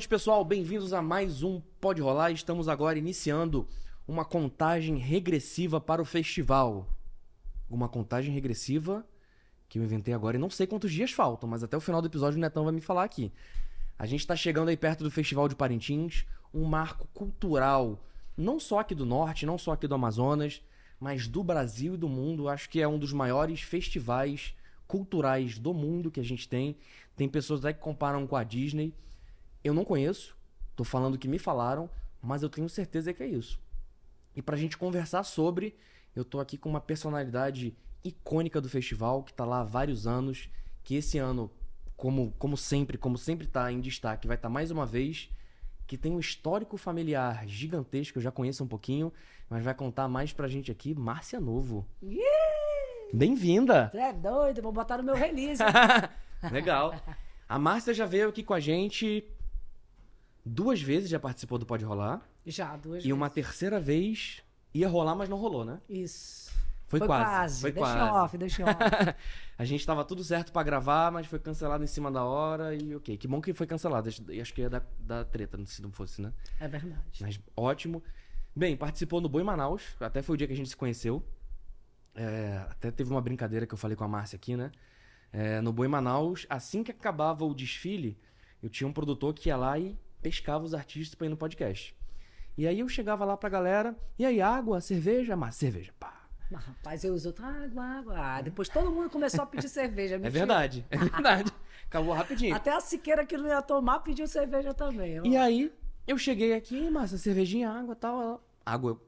Noite, pessoal. Bem-vindos a mais um Pode Rolar. Estamos agora iniciando uma contagem regressiva para o festival. Uma contagem regressiva que eu inventei agora e não sei quantos dias faltam, mas até o final do episódio o Netão vai me falar aqui. A gente está chegando aí perto do Festival de Parintins, um marco cultural, não só aqui do Norte, não só aqui do Amazonas, mas do Brasil e do mundo. Acho que é um dos maiores festivais culturais do mundo que a gente tem. Tem pessoas até que comparam com a Disney. Eu não conheço, tô falando que me falaram, mas eu tenho certeza que é isso. E pra gente conversar sobre, eu tô aqui com uma personalidade icônica do festival, que tá lá há vários anos, que esse ano, como, como sempre, como sempre tá em destaque, vai estar tá mais uma vez, que tem um histórico familiar gigantesco, eu já conheço um pouquinho, mas vai contar mais pra gente aqui, Márcia Novo. Bem-vinda! Você é doido, vou botar no meu release. Legal. A Márcia já veio aqui com a gente duas vezes, já participou do Pode Rolar. Já, duas E vezes. uma terceira vez ia rolar, mas não rolou, né? Isso. Foi, quase. Foi deixa quase. off, deixa off. a gente tava tudo certo pra gravar, mas foi cancelado em cima da hora e ok. Que bom que foi cancelado. Acho- Acho que ia dar, dar treta se não fosse, né? É verdade. Mas ótimo. Bem, participou no Boi Manaus. Até foi o dia que a gente se conheceu. É, até teve uma brincadeira que eu falei com a Márcia aqui, né? É, no Boi Manaus, assim que acabava o desfile, eu tinha um produtor que ia lá e pescava os artistas pra ir no podcast. E aí eu chegava lá pra galera, e aí, água, cerveja? Mas cerveja, pá. Mas, rapaz, eu uso água, água. Ah, depois todo mundo começou a pedir cerveja. É mentira. verdade, é verdade. Acabou rapidinho. Até a Siqueira que não ia tomar pediu cerveja também. ó. E aí, eu cheguei aqui, Márcia, cervejinha, água e tal. Água. eu-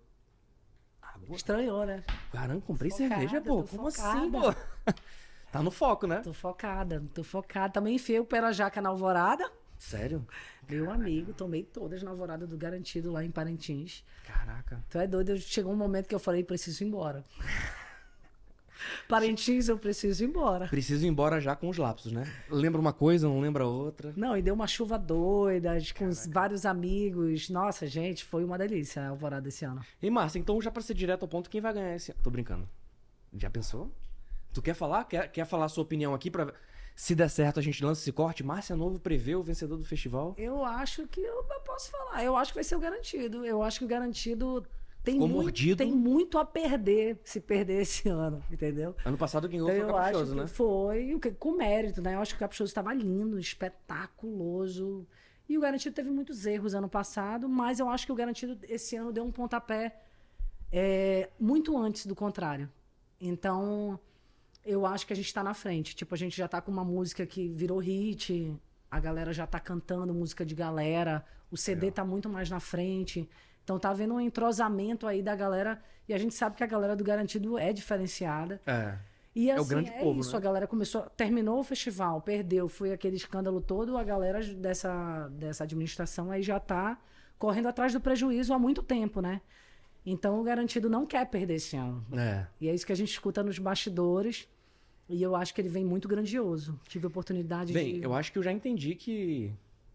Água? Estranhou, né? Caramba, comprei Focada, cerveja, pô. Como focada. assim, pô? tá no foco, né? Tô focada, tô focada. Também enfiei o pé na jaca na alvorada. Sério? Meu amigo, tomei todas na alvorada do Garantido lá em Parintins. Caraca. Tu é doido, eu- chegou um momento que eu falei, preciso ir embora. Parintins, eu preciso ir embora. Preciso ir embora já com os lapsos, né? Lembra uma coisa, não lembra outra. Não, e deu uma chuva doida, com os vários amigos. Nossa, gente, foi uma delícia a alvorada esse ano. E Márcia, então já pra ser direto ao ponto, quem vai ganhar esse... Tô brincando. Já pensou? Tu quer falar? Quer, quer falar a sua opinião aqui pra... Se der certo, a gente lança esse corte. Márcia Novo prevê o vencedor do festival. Eu acho que eu, eu posso falar. Eu acho que vai ser o garantido. Eu acho que o garantido tem, Ficou muito, mordido. tem muito a perder se perder esse ano, entendeu? Ano passado quem ganhou Então, foi o Caprichoso, né? foi com mérito, né? Eu acho que o Caprichoso estava lindo, espetaculoso. E o Garantido teve muitos erros ano passado, mas eu acho que o Garantido esse ano deu um pontapé é, muito antes do contrário. Então, eu acho que a gente está na frente. Tipo, a gente já tá com uma música que virou hit, a galera já tá cantando música de galera, o CD tá muito mais na frente. Então tá havendo um entrosamento aí da galera, e a gente sabe que a galera do Garantido é diferenciada. É. E É o assim, grande é povo, isso, né? a galera começou, terminou o festival, perdeu, foi aquele escândalo todo, a galera dessa, dessa administração aí já tá correndo atrás do prejuízo há muito tempo, né? Então o garantido não quer perder esse ano. É. E é isso que a gente escuta nos bastidores. E eu acho que ele vem muito grandioso. Tive a oportunidade Bem, de. eu acho que eu já entendi que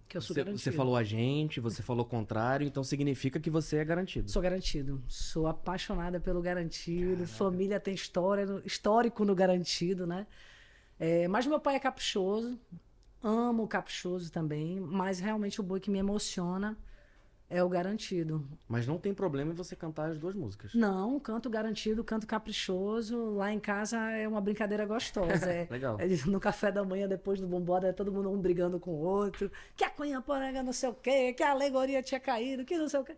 que eu sou você, garantido. você falou a gente, você falou o contrário, então significa que você é garantido. Sou garantido. Sou apaixonada pelo garantido. Família tem história, histórico no garantido, né? É, mas meu pai é caprichoso. Amo o caprichoso também. Mas realmente o boi que me emociona é o garantido. Mas não tem problema em você cantar as duas músicas. Não, canto garantido, canto caprichoso. Lá em casa é uma brincadeira gostosa. É, Legal. é no café da manhã, depois do bombada, é todo mundo um brigando com o outro. Que a cunha poranga não sei o quê, que a alegoria tinha caído, que não sei o quê.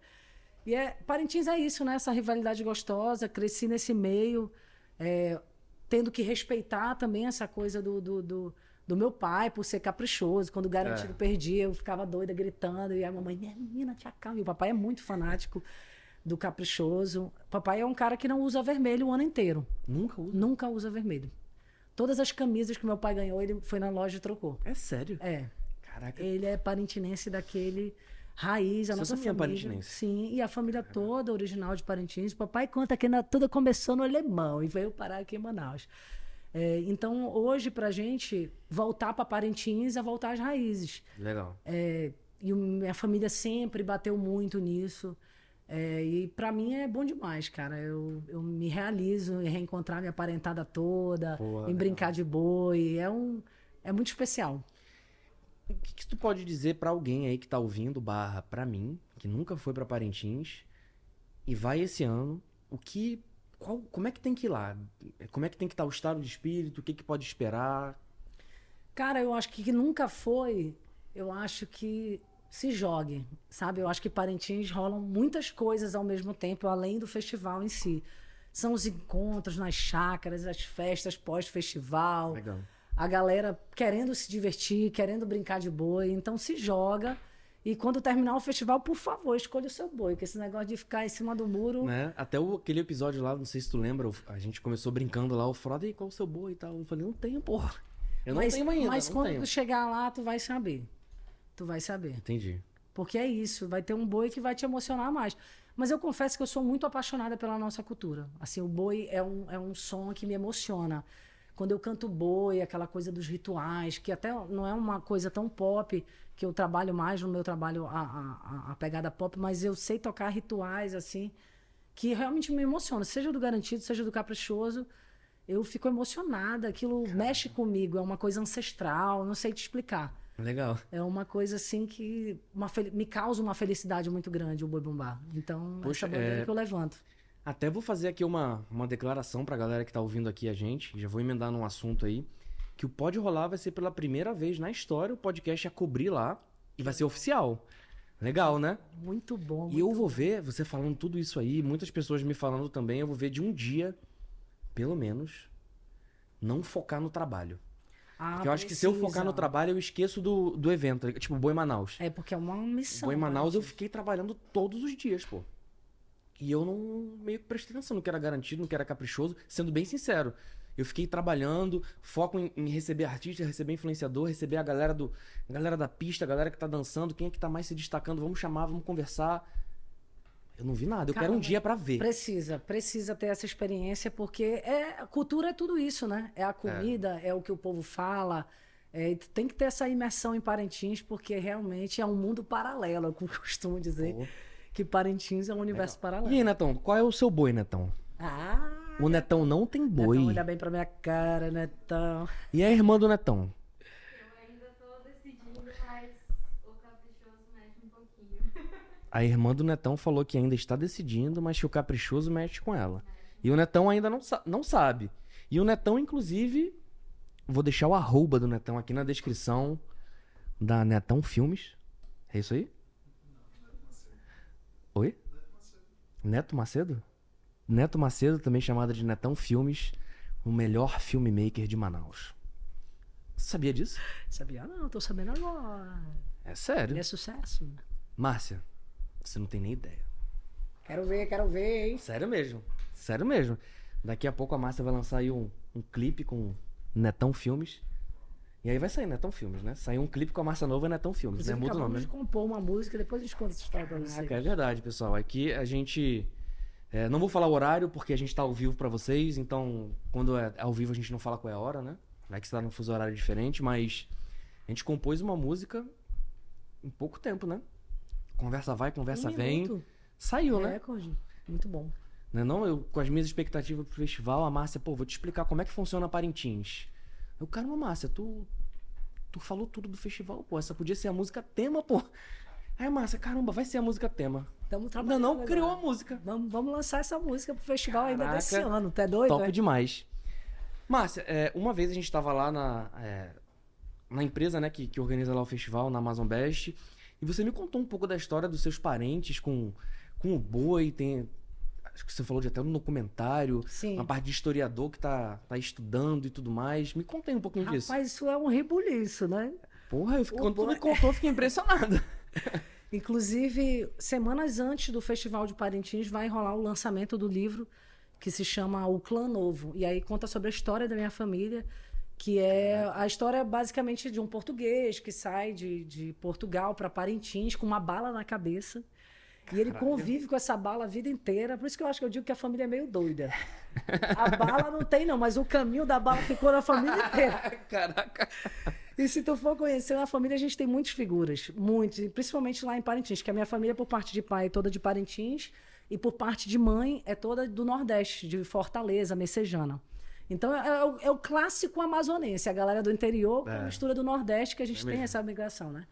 E é, Parintins é isso, né? Essa rivalidade gostosa. Cresci nesse meio, é, tendo que respeitar também essa coisa do, do, do, do meu pai, por ser caprichoso. Quando o garantido É. perdia, eu ficava doida gritando. E a mamãe, "Minha menina, te acalma. E o papai é muito fanático do caprichoso. Papai é um cara que não usa vermelho o ano inteiro. Nunca uso. Nunca usa vermelho. Todas as camisas que meu pai ganhou, ele foi na loja e trocou. É sério? É. Caraca. Ele é parintinense daquele raiz, a Você nossa é família. parintinense? Sim, e a família toda original de Parintins. Papai conta que na- tudo começou no Alemão e veio parar aqui em Manaus. É, então, hoje, pra gente, voltar para Parintins é voltar às raízes. Legal. É, e minha família sempre bateu muito nisso. É, e pra mim é bom demais, cara. Eu, eu me realizo em reencontrar minha parentada toda, Pô, em legal. brincar de boi. É, um, é muito especial. o que, que tu pode dizer pra alguém aí que tá ouvindo, barra, pra mim, que nunca foi pra Parintins e vai esse ano, o que. Qual, como é que tem que ir lá? Como é que tem que estar o estado de espírito? O que, que pode esperar? Cara, eu acho que nunca foi, eu acho que se jogue, sabe? Eu acho que Parintins rolam muitas coisas ao mesmo tempo, além do festival em si. São os encontros nas chácaras, as festas pós-festival, Legal. a galera querendo se divertir, querendo brincar de boi. Então se joga. E quando terminar o festival, por favor, escolha o seu boi, que esse negócio de ficar em cima do muro. Né? Até o, aquele episódio lá, não sei se tu lembra, a gente começou brincando lá, o Frodo, e qual o seu boi e tal? Eu falei, não tenho, porra. Eu não mas tenho ainda, mas não quando tenho. tu chegar lá, tu vai saber. Tu vai saber. Entendi. Porque é isso, vai ter um boi que vai te emocionar mais. Mas eu confesso que eu sou muito apaixonada pela nossa cultura. Assim, o boi é um, é um som que me emociona. Quando eu canto boi, aquela coisa dos rituais, que até não é uma coisa tão pop, que eu trabalho mais no meu trabalho a, a, a- pegada pop, mas eu sei tocar rituais, assim, que realmente me emociona. Seja do Garantido, seja do Caprichoso, eu fico emocionada. Aquilo mexe comigo, é uma coisa ancestral, não sei te explicar. Legal. É uma coisa assim que uma me causa uma felicidade muito grande o boi bumbá. Então, Poxa, essa bandeira é- que eu levanto. Até vou fazer aqui uma, uma declaração pra galera que tá ouvindo aqui a gente, já vou emendar num assunto aí, que o Pode Rolar vai ser pela primeira vez na história o podcast a cobrir lá e vai ser oficial. Legal, né? Muito bom. E eu vou ver, você falando tudo isso aí, muitas pessoas me falando também, eu vou ver de um dia, pelo menos, não focar no trabalho. Ah, Porque eu acho que se eu focar no trabalho, eu esqueço do, do evento. Tipo, Boi Manaus. É porque é uma missão. Boi Manaus eu né? fiquei trabalhando todos os dias, pô. E eu não meio que prestei atenção no que era garantido, no que era caprichoso, sendo bem sincero. Eu fiquei trabalhando, foco em, em receber artista, receber influenciador, receber a galera do a galera da pista, a galera que tá dançando, quem é que tá mais se destacando, vamos chamar, vamos conversar. Eu não vi nada, eu Cara, quero um dia pra ver. Precisa, precisa ter essa experiência, porque é, a cultura é tudo isso, né? É a comida, é, o que o povo fala. É, tem que ter essa imersão em Parintins, porque realmente é um mundo paralelo, eu costumo dizer. Pô. Que Parintins é um universo E paralelo. aí, Netão, qual é o seu boi, Netão? Ah! O Netão não tem boi. Netão, olha bem pra minha cara, Netão. E a irmã do Netão? Eu ainda tô decidindo, mas o caprichoso mexe um pouquinho. A irmã do Netão falou que ainda está decidindo, mas que o caprichoso mexe com ela. E o Netão ainda não, sa- não sabe. E o Netão, inclusive, vou deixar o arroba do Netão aqui na descrição da Netão Filmes. É isso aí? Neto Macedo? Neto Macedo, também chamado de Netão Filmes, o melhor filmmaker de Manaus. Você sabia disso? Sabia? Não, tô sabendo agora. É sério. Ele é sucesso. Márcia, você não tem nem ideia. Quero ver, quero ver, hein? Sério mesmo. Sério mesmo. Daqui a pouco a Márcia vai lançar aí um, um clipe com Netão Filmes. E aí vai sair Netão Filmes, né? Saiu um clipe com a Márcia Nova e Netão Filmes, né? Muda o nome, né? compor uma música, depois a gente conta essa história pra você. Caraca, é verdade, pessoal. Aqui a gente. é, não vou falar o horário porque a gente tá ao vivo pra vocês, então quando é ao vivo a gente não fala qual é a hora, né? Vai que você tá num fuso horário diferente, mas a gente compôs uma música em pouco tempo, né? Conversa vai, conversa Um vem. minuto. Saiu, né? Recorde. Muito bom. Né não, eu com as minhas expectativas pro festival, a Márcia, pô, vou te explicar como é que funciona Parintins. Eu, caramba, Márcia, tu tu falou tudo do festival, pô, essa podia ser a música tema, pô. Aí Márcia, caramba, vai ser a música tema. Estamos Não, trabalhando. não, agora. criou a música. Vamos, vamos lançar essa música pro festival ainda Caraca. desse ano. É doido? Top é? demais. Márcia, é, uma vez a gente tava lá na, é, na empresa, né, que, que organiza lá o festival, na Amazon Best, e você me contou um pouco da história dos seus parentes com, com o boi, tem... Acho que você falou de até um documentário, Sim. uma parte de historiador que tá, tá estudando e tudo mais. Me contei um pouquinho disso. Rapaz, isso é um rebuliço, né? Porra, eu fiquei, o quando tu me contou, eu fiquei impressionado. Inclusive, semanas antes do Festival de Parintins, vai rolar o lançamento do livro que se chama O Clã Novo. E aí conta sobre a história da minha família, que é a história basicamente de um português que sai de, de Portugal para Parintins com uma bala na cabeça. E ele convive com essa bala a vida inteira. Por isso que eu acho que eu digo que a família é meio doida. A bala não tem, não, mas o caminho da bala ficou na família inteira. Caraca. E se tu for conhecer na família, a gente tem muitas figuras, muitos, e principalmente lá em Parintins, que a minha família, por parte de pai, é toda de Parintins, e por parte de mãe, é toda do Nordeste, de Fortaleza, Messejana. Então é, o, é o clássico amazonense, a galera do interior com É. a mistura do Nordeste, que a gente É tem essa migração, né?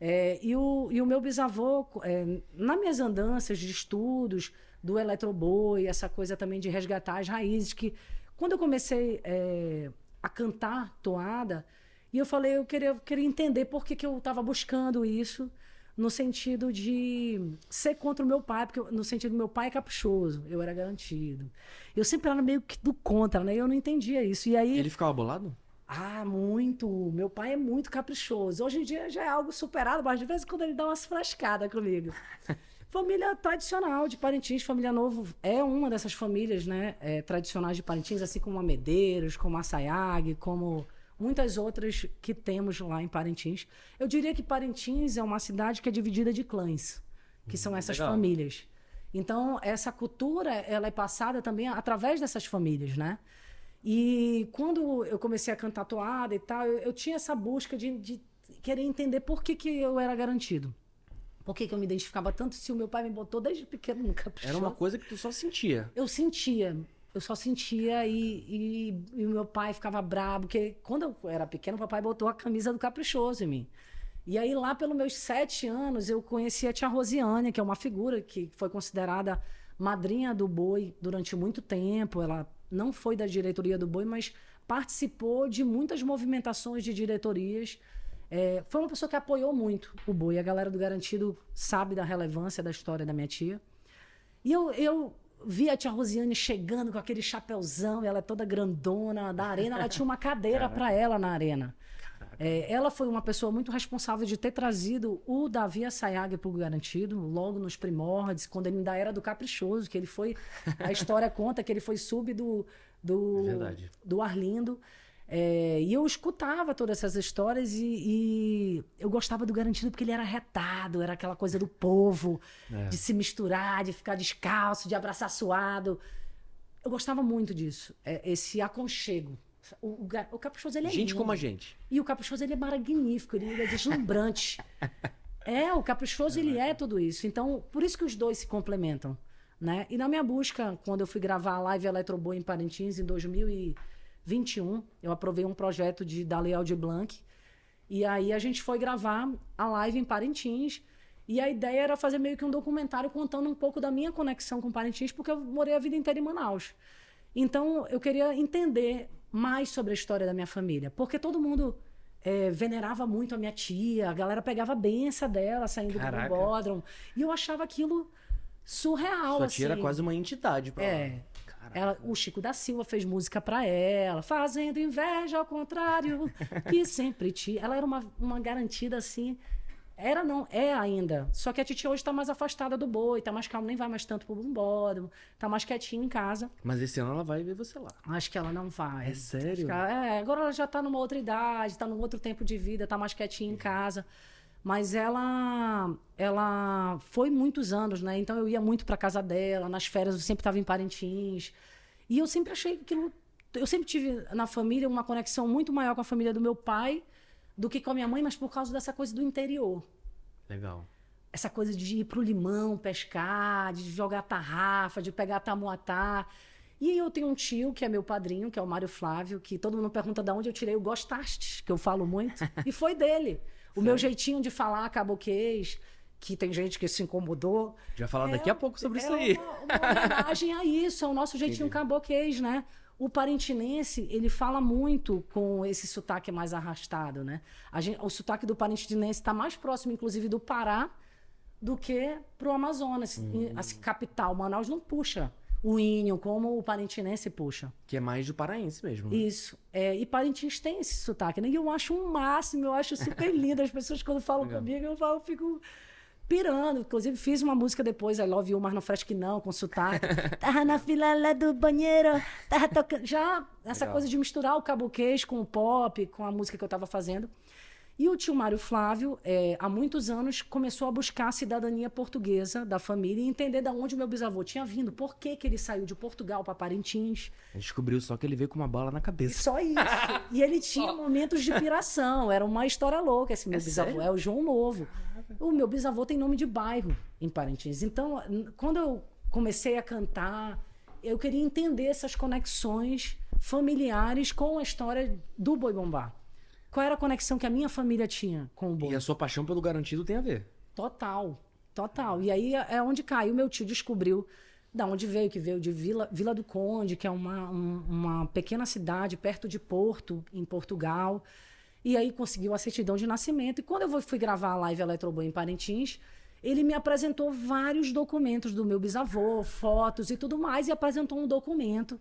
É, e, o, e o meu bisavô, é, nas minhas andanças de estudos do eletroboi, essa coisa também de resgatar as raízes, que quando eu comecei é, a cantar toada, e eu falei, eu queria, queria entender por que, que eu estava buscando isso, no sentido de ser contra o meu pai, porque eu- no sentido do meu pai é caprichoso, eu era garantido. Eu sempre era meio que do contra, né? Eu não entendia isso. E aí. Ele ficava bolado? Ah, muito. Meu pai é muito caprichoso. Hoje em dia já é algo superado, mas de vez em quando ele dá umas frascadas comigo. família tradicional de Parintins, família Novo é uma dessas famílias, né, é, tradicionais de Parintins, assim como a Medeiros, como a Sayag, como muitas outras que temos lá em Parintins. Eu diria que Parintins é uma cidade que é dividida de clãs, que são essas legal. famílias. Então, essa cultura, ela é passada também através dessas famílias, né? E quando eu comecei a cantar toada e tal, eu, eu tinha essa busca de, de querer entender por que, que eu era garantido. Por que, que eu me identificava tanto se o meu pai me botou desde pequeno no caprichoso? Era uma coisa que tu só sentia. Eu sentia. Eu só sentia e, o meu pai ficava brabo, porque quando eu era pequeno, o papai botou a camisa do caprichoso em mim. E aí, lá pelos meus sete anos, eu conheci a tia Rosiane, que é uma figura que foi considerada madrinha do boi durante muito tempo. Ela não foi da diretoria do boi, mas participou de muitas movimentações de diretorias. É, foi uma pessoa que apoiou muito o boi. A galera do Garantido sabe da relevância da história da minha tia. E eu, eu vi a tia Rosiane chegando com aquele chapéuzão, ela é toda grandona, da arena, ela tinha uma cadeira para ela na arena. É, ela foi uma pessoa muito responsável de ter trazido o Davi Assayag para o Garantido, logo nos primórdios, quando ele ainda era do Caprichoso, que ele foi. A história conta que ele foi sub do, do, É do Arlindo. É, e eu escutava todas essas histórias e, e eu gostava do Garantido porque ele era retado, era aquela coisa do povo, É. de se misturar, de ficar descalço, de abraçar suado. Eu gostava muito disso, é, esse aconchego. O, o, Caprichoso, ele é gente lindo. como a gente. E o Caprichoso, ele é magnífico, ele é deslumbrante. é, o Caprichoso, ele é tudo isso. Então, por isso que os dois se complementam, né? E na minha busca, quando eu fui gravar a live Eletroboa em Parintins, em 2021, eu aprovei um projeto de, da Lei Aldir Blanc, e aí a gente foi gravar a live em Parintins, e a ideia era fazer meio que um documentário contando um pouco da minha conexão com Parintins, porque eu morei a vida inteira em Manaus. Então, eu queria entender mais sobre a história da minha família, porque todo mundo eh, venerava muito a minha tia, a galera pegava a benção dela saindo Caraca. do bódromo, e eu achava aquilo surreal, Sua assim. tia era quase uma entidade pra É. Ela, o Chico da Silva fez música pra ela, fazendo inveja ao contrário, que sempre te. Ela era uma, uma garantida assim. Era não, é ainda. Só que a titia hoje tá mais afastada do boi, tá mais calma, nem vai mais tanto pro bumbódromo, tá mais quietinha em casa. Mas esse ano ela vai ver você lá. Acho que ela não vai. É sério? Ela- é, agora ela já tá numa outra idade, tá num outro tempo de vida, tá mais quietinha em casa. Mas ela ela foi muitos anos, né? Então eu ia muito pra casa dela, nas férias eu sempre estava em Parintins. E eu sempre achei que aquilo eu sempre tive na família uma conexão muito maior com a família do meu pai do que com a minha mãe, mas por causa dessa coisa do interior Legal. essa coisa de ir pro limão pescar, de jogar tarrafa, de pegar tamuatá. E eu tenho um tio que é meu padrinho, que é o Mário Flávio, que todo mundo pergunta de onde eu tirei o gostastes, que eu falo muito, e foi dele. O meu jeitinho de falar caboquês, que tem gente que se incomodou. Vai falar daqui a pouco sobre é isso aí. Uma, uma homenagem a isso, é o nosso jeitinho Entendi. caboquês, né? O parintinense, ele fala muito com esse sotaque mais arrastado, né? A gente, o sotaque do parintinense está mais próximo, inclusive, do Pará do que pro Amazonas. Hum. E, Assim, capital, Manaus não puxa o ínio como o parintinense puxa. Que é mais do paraense mesmo. né? Isso. É, e Parintins tem esse sotaque, né? E eu acho um máximo, eu acho super lindo. As pessoas, quando falam Legal. comigo, eu, falo, eu fico pirando. Inclusive, fiz uma música depois, I Love You, mas não fresco que não, com sotaque. tava na fila lá do banheiro, tava tocando. Já essa Legal. coisa de misturar o caboquês com o pop, com a música que eu estava fazendo. E o tio Mário Flávio, é, há muitos anos, começou a buscar a cidadania portuguesa da família e entender de onde o meu bisavô tinha vindo, por que, que ele saiu de Portugal para Parintins. Gente descobriu só que ele veio com uma bala na cabeça. Só isso. E ele tinha momentos de piração. Era uma história louca esse meu É bisavô. sério? É o João Novo. O meu bisavô tem nome de bairro em Parintins. Então, quando eu comecei a cantar, eu queria entender essas conexões familiares com a história do boi bombar. Qual era a conexão que a minha família tinha com o boi? E a sua paixão pelo garantido tem a ver. Total, total. E aí é onde caiu. Meu tio descobriu da onde veio, que veio de Vila, Vila do Conde, que é uma, um- uma pequena cidade perto de Porto, em Portugal. E aí conseguiu a certidão de nascimento. E quando eu fui gravar a live Eletroboy em Parintins, ele me apresentou vários documentos do meu bisavô, fotos e tudo mais, e apresentou um documento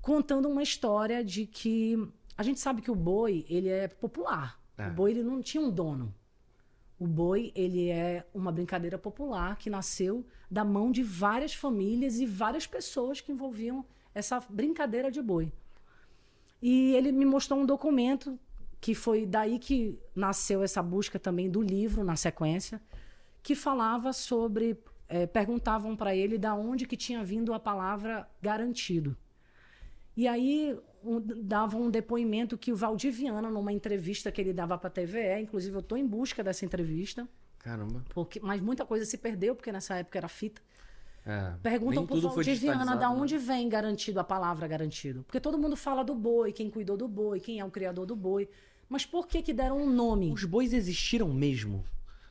contando uma história de que a gente sabe que o boi ele é popular. É. O boi ele não tinha um dono. O boi ele é uma brincadeira popular que nasceu da mão de várias famílias e várias pessoas que envolviam essa brincadeira de boi. E ele me mostrou um documento que foi daí que nasceu essa busca também do livro na sequência, que falava sobre eh, perguntavam para ele da onde que tinha vindo a palavra garantido. E aí um, dava um depoimento que o Valdir Viana, numa entrevista que ele dava para a TVE, inclusive eu estou em busca dessa entrevista, Caramba. porque, mas muita coisa se perdeu, porque nessa época era fita. É. Perguntam pro tudo foi Valdir Viana da né? onde vem garantido a palavra garantido. Porque todo mundo fala do boi, quem cuidou do boi, quem é o criador do boi. Mas por que que deram um nome? Os bois existiram mesmo?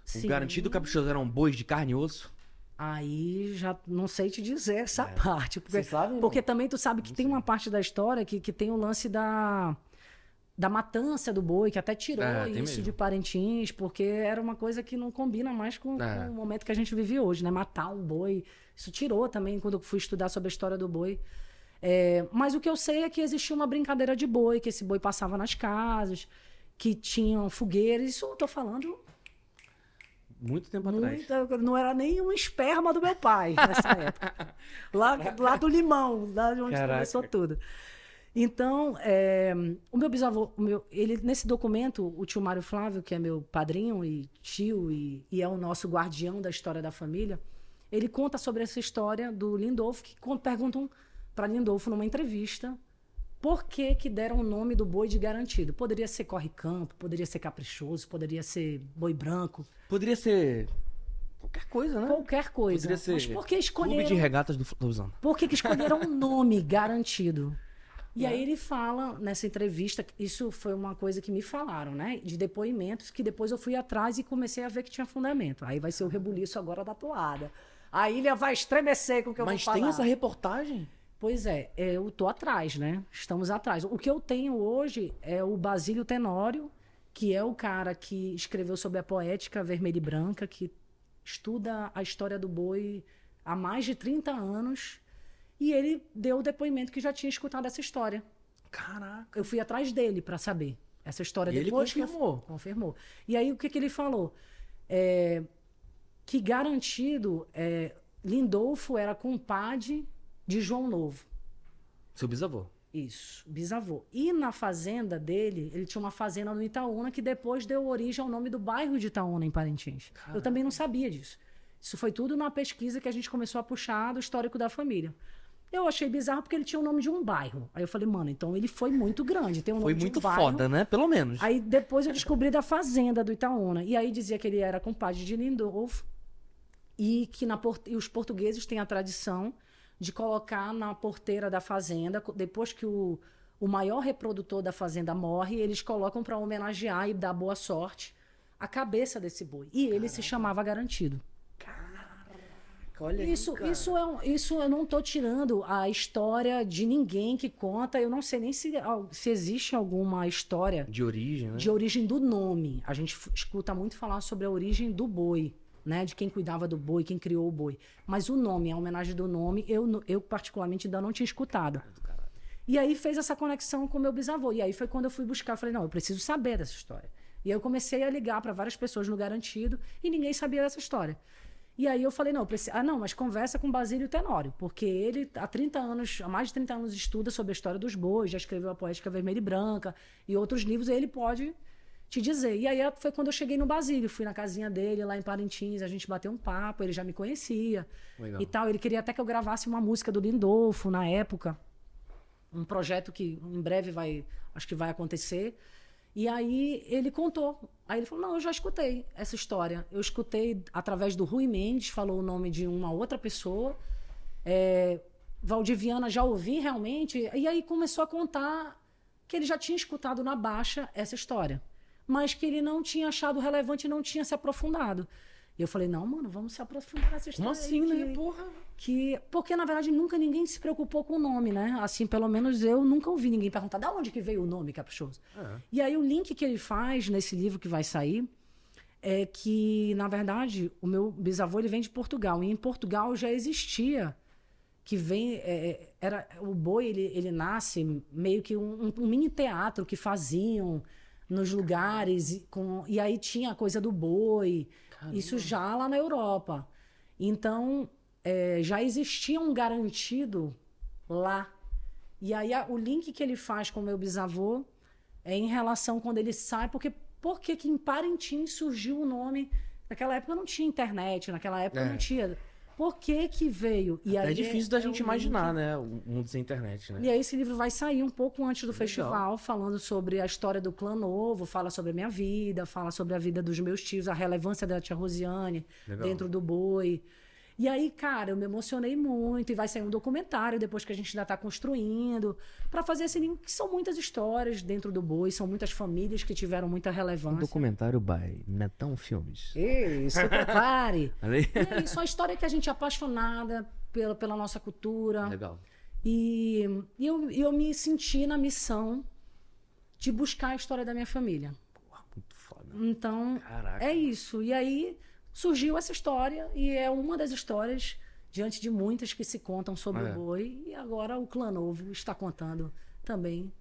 Sim. O garantido o caprichoso eram bois de carne e osso? Aí já não sei te dizer essa parte. Porque, É. Você sabe, porque também tu sabe que tem uma parte da história que, que tem o lance da, da matança do boi, que até tirou É, isso mesmo. de Parintins, porque era uma coisa que não combina mais com, É. com o momento que a gente vive hoje, né? Matar um boi. Isso tirou também quando eu fui estudar sobre a história do boi. É, mas o que eu sei é que existia uma brincadeira de boi, que esse boi passava nas casas, que tinham fogueiras. Isso eu tô falando Muito tempo atrás. Muita, não era nem um esperma do meu pai nessa época. Lá, lá do limão, lá de onde Caraca. começou tudo. Então, é, o meu bisavô, o meu, ele, nesse documento, o tio Mário Flávio, que é meu padrinho e tio e, e é o nosso guardião da história da família, ele conta sobre essa história do Lindolfo, que perguntam para Lindolfo numa entrevista por que, que deram o nome do boi de garantido. Poderia ser corre-campo, poderia ser caprichoso, poderia ser boi branco. Poderia ser qualquer coisa, né? Qualquer coisa. Poderia ser Mas por que Clube escolheram, de regatas do Flusão. por que, que escolheram um nome garantido? E aí ele fala nessa entrevista, isso foi uma coisa que me falaram, né? De depoimentos, que depois eu fui atrás e comecei a ver que tinha fundamento. Aí vai ser o rebuliço agora da toada. A ilha vai estremecer com o que eu Mas vou falar. tem essa reportagem? Pois é, é, eu tô atrás, né? Estamos atrás. O que eu tenho hoje é o Basílio Tenório, que é o cara que escreveu sobre a poética vermelha e branca, que estuda a história do boi há mais de 30 anos, e ele deu o depoimento que já tinha escutado essa história. Caraca. Eu fui atrás dele para saber essa história E ele eu- confirmou. confirmou. E aí o que, que ele falou? É, que garantido é, Lindolfo era compadre de João Novo. Seu bisavô. Isso, bisavô. E na fazenda dele, ele tinha uma fazenda no Itaúna que depois deu origem ao nome do bairro de Itaúna, em Parintins. Eu também não sabia disso. Isso foi tudo na pesquisa que a gente começou a puxar do histórico da família. Eu achei bizarro porque ele tinha o nome de um bairro. Aí eu falei, mano, então ele foi muito grande. Tem o nome Foi de um muito bairro. foda, né? Pelo menos. Aí depois eu descobri da fazenda do Itaúna. E aí dizia que ele era compadre de Lindolfo e que na e os portugueses têm a tradição de colocar na porteira da fazenda, depois que o, o maior reprodutor da fazenda morre, eles colocam para homenagear e dar boa sorte a cabeça desse boi. E ele se chamava Garantido. Olha aí, Isso, cara. isso, é, um- isso eu não estou tirando a história de ninguém que conta. Eu não sei nem se, se existe alguma história De origem, né? de origem do nome. A gente escuta muito falar sobre a origem do boi, né? De quem cuidava do boi, quem criou o boi. Mas o nome, a homenagem do nome, eu, eu particularmente ainda não tinha escutado. E aí fez essa conexão com meu bisavô. E aí foi quando eu fui buscar. Falei, não, eu preciso saber dessa história. E aí eu comecei a ligar para várias pessoas no Garantido e ninguém sabia dessa história. E aí eu falei, não, eu preciso... ah, não, mas conversa com Basílio Tenório, porque ele há 30 anos, há mais de 30 anos estuda sobre a história dos bois, já escreveu a Poética Vermelha e Branca e outros livros, e ele pode te dizer. E aí foi quando eu cheguei no Basílio, fui na casinha dele lá em Parintins, a gente bateu um papo, ele já me conhecia Legal. e tal. Ele queria até que eu gravasse uma música do Lindolfo na época um projeto que em breve vai, acho que vai acontecer. E aí ele contou. Aí ele falou: Não, eu já escutei essa história. Eu escutei através do Rui Mendes, falou o nome de uma outra pessoa. É, Valdiviana já ouvi realmente. E aí começou a contar que ele já tinha escutado na baixa essa história, mas que ele não tinha achado relevante e não tinha se aprofundado. E eu falei, não, mano, vamos se aprofundar nessa história. Como assim, aí, né? Porra. que porque na verdade nunca ninguém se preocupou com o nome, né? Assim, pelo menos eu nunca ouvi ninguém perguntar de onde que veio o nome Caprichoso. E aí o link que ele faz nesse livro que vai sair é que na verdade o meu bisavô ele vem de Portugal e em Portugal já existia que vem é, era o boi ele, ele nasce meio que um- um mini teatro que faziam nos lugares e, com, e aí tinha a coisa do boi. Isso já lá na Europa. Então é, já existia um garantido lá. E aí a- o link que ele faz com o meu bisavô é em relação quando ele sai porque por que que em Parintins surgiu o nome? Naquela época não tinha internet naquela época É. não tinha por que que veio e é aí difícil da é gente o imaginar, né? O mundo sem internet, né? e aí esse livro vai sair um pouco antes do festival, falando sobre a história do clã novo, fala sobre a minha vida, fala sobre a vida dos meus tios, a relevância da tia Rosiane Legal. dentro do boi. E aí, cara, eu me emocionei muito e vai sair um documentário depois que a gente ainda está construindo para fazer esse link, que são muitas histórias dentro do boi, são muitas famílias que tiveram muita Um relevância. documentário by Netão Filmes. Se prepare! E é isso, a história que a gente é apaixonada pela, pela nossa cultura. Legal. E, e eu, eu me senti na missão de buscar a história da minha família. Porra, muito foda. Então, Caraca. é isso. E aí surgiu essa história, e é uma das histórias, diante de muitas que se contam sobre É. o boi. E agora o Clã Novo está contando também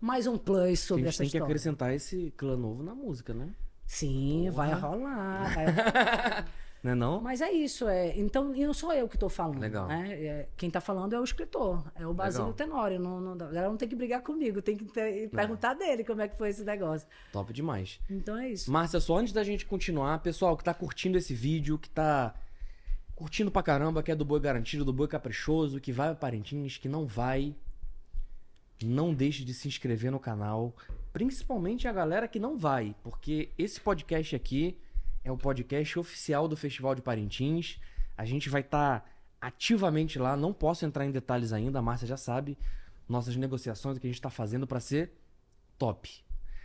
mais um plus a sobre gente essa tem que história. acrescentar esse clã novo na música, né? Sim, vai Porra. rolar. vai Não é não? Mas é isso, é. Então, e não sou eu que estou falando. Legal. Né? É, quem está falando é o escritor, é o Basílio. Tenório. Não, não, dá- ela não tem que brigar comigo, tem que ter- perguntar dele como é que foi esse negócio. Top demais. Então é isso. Márcia, só antes da gente continuar, pessoal que tá curtindo esse vídeo, que tá curtindo pra caramba, que é do Boi Garantido, do Boi Caprichoso, que vai a Parintins, que não vai, não deixe de se inscrever no canal, principalmente a galera que não vai, porque esse podcast aqui é o podcast oficial do Festival de Parintins. A gente vai estar ativamente lá, não posso entrar em detalhes ainda, a Márcia já sabe, nossas negociações, o que a gente tá fazendo pra ser top.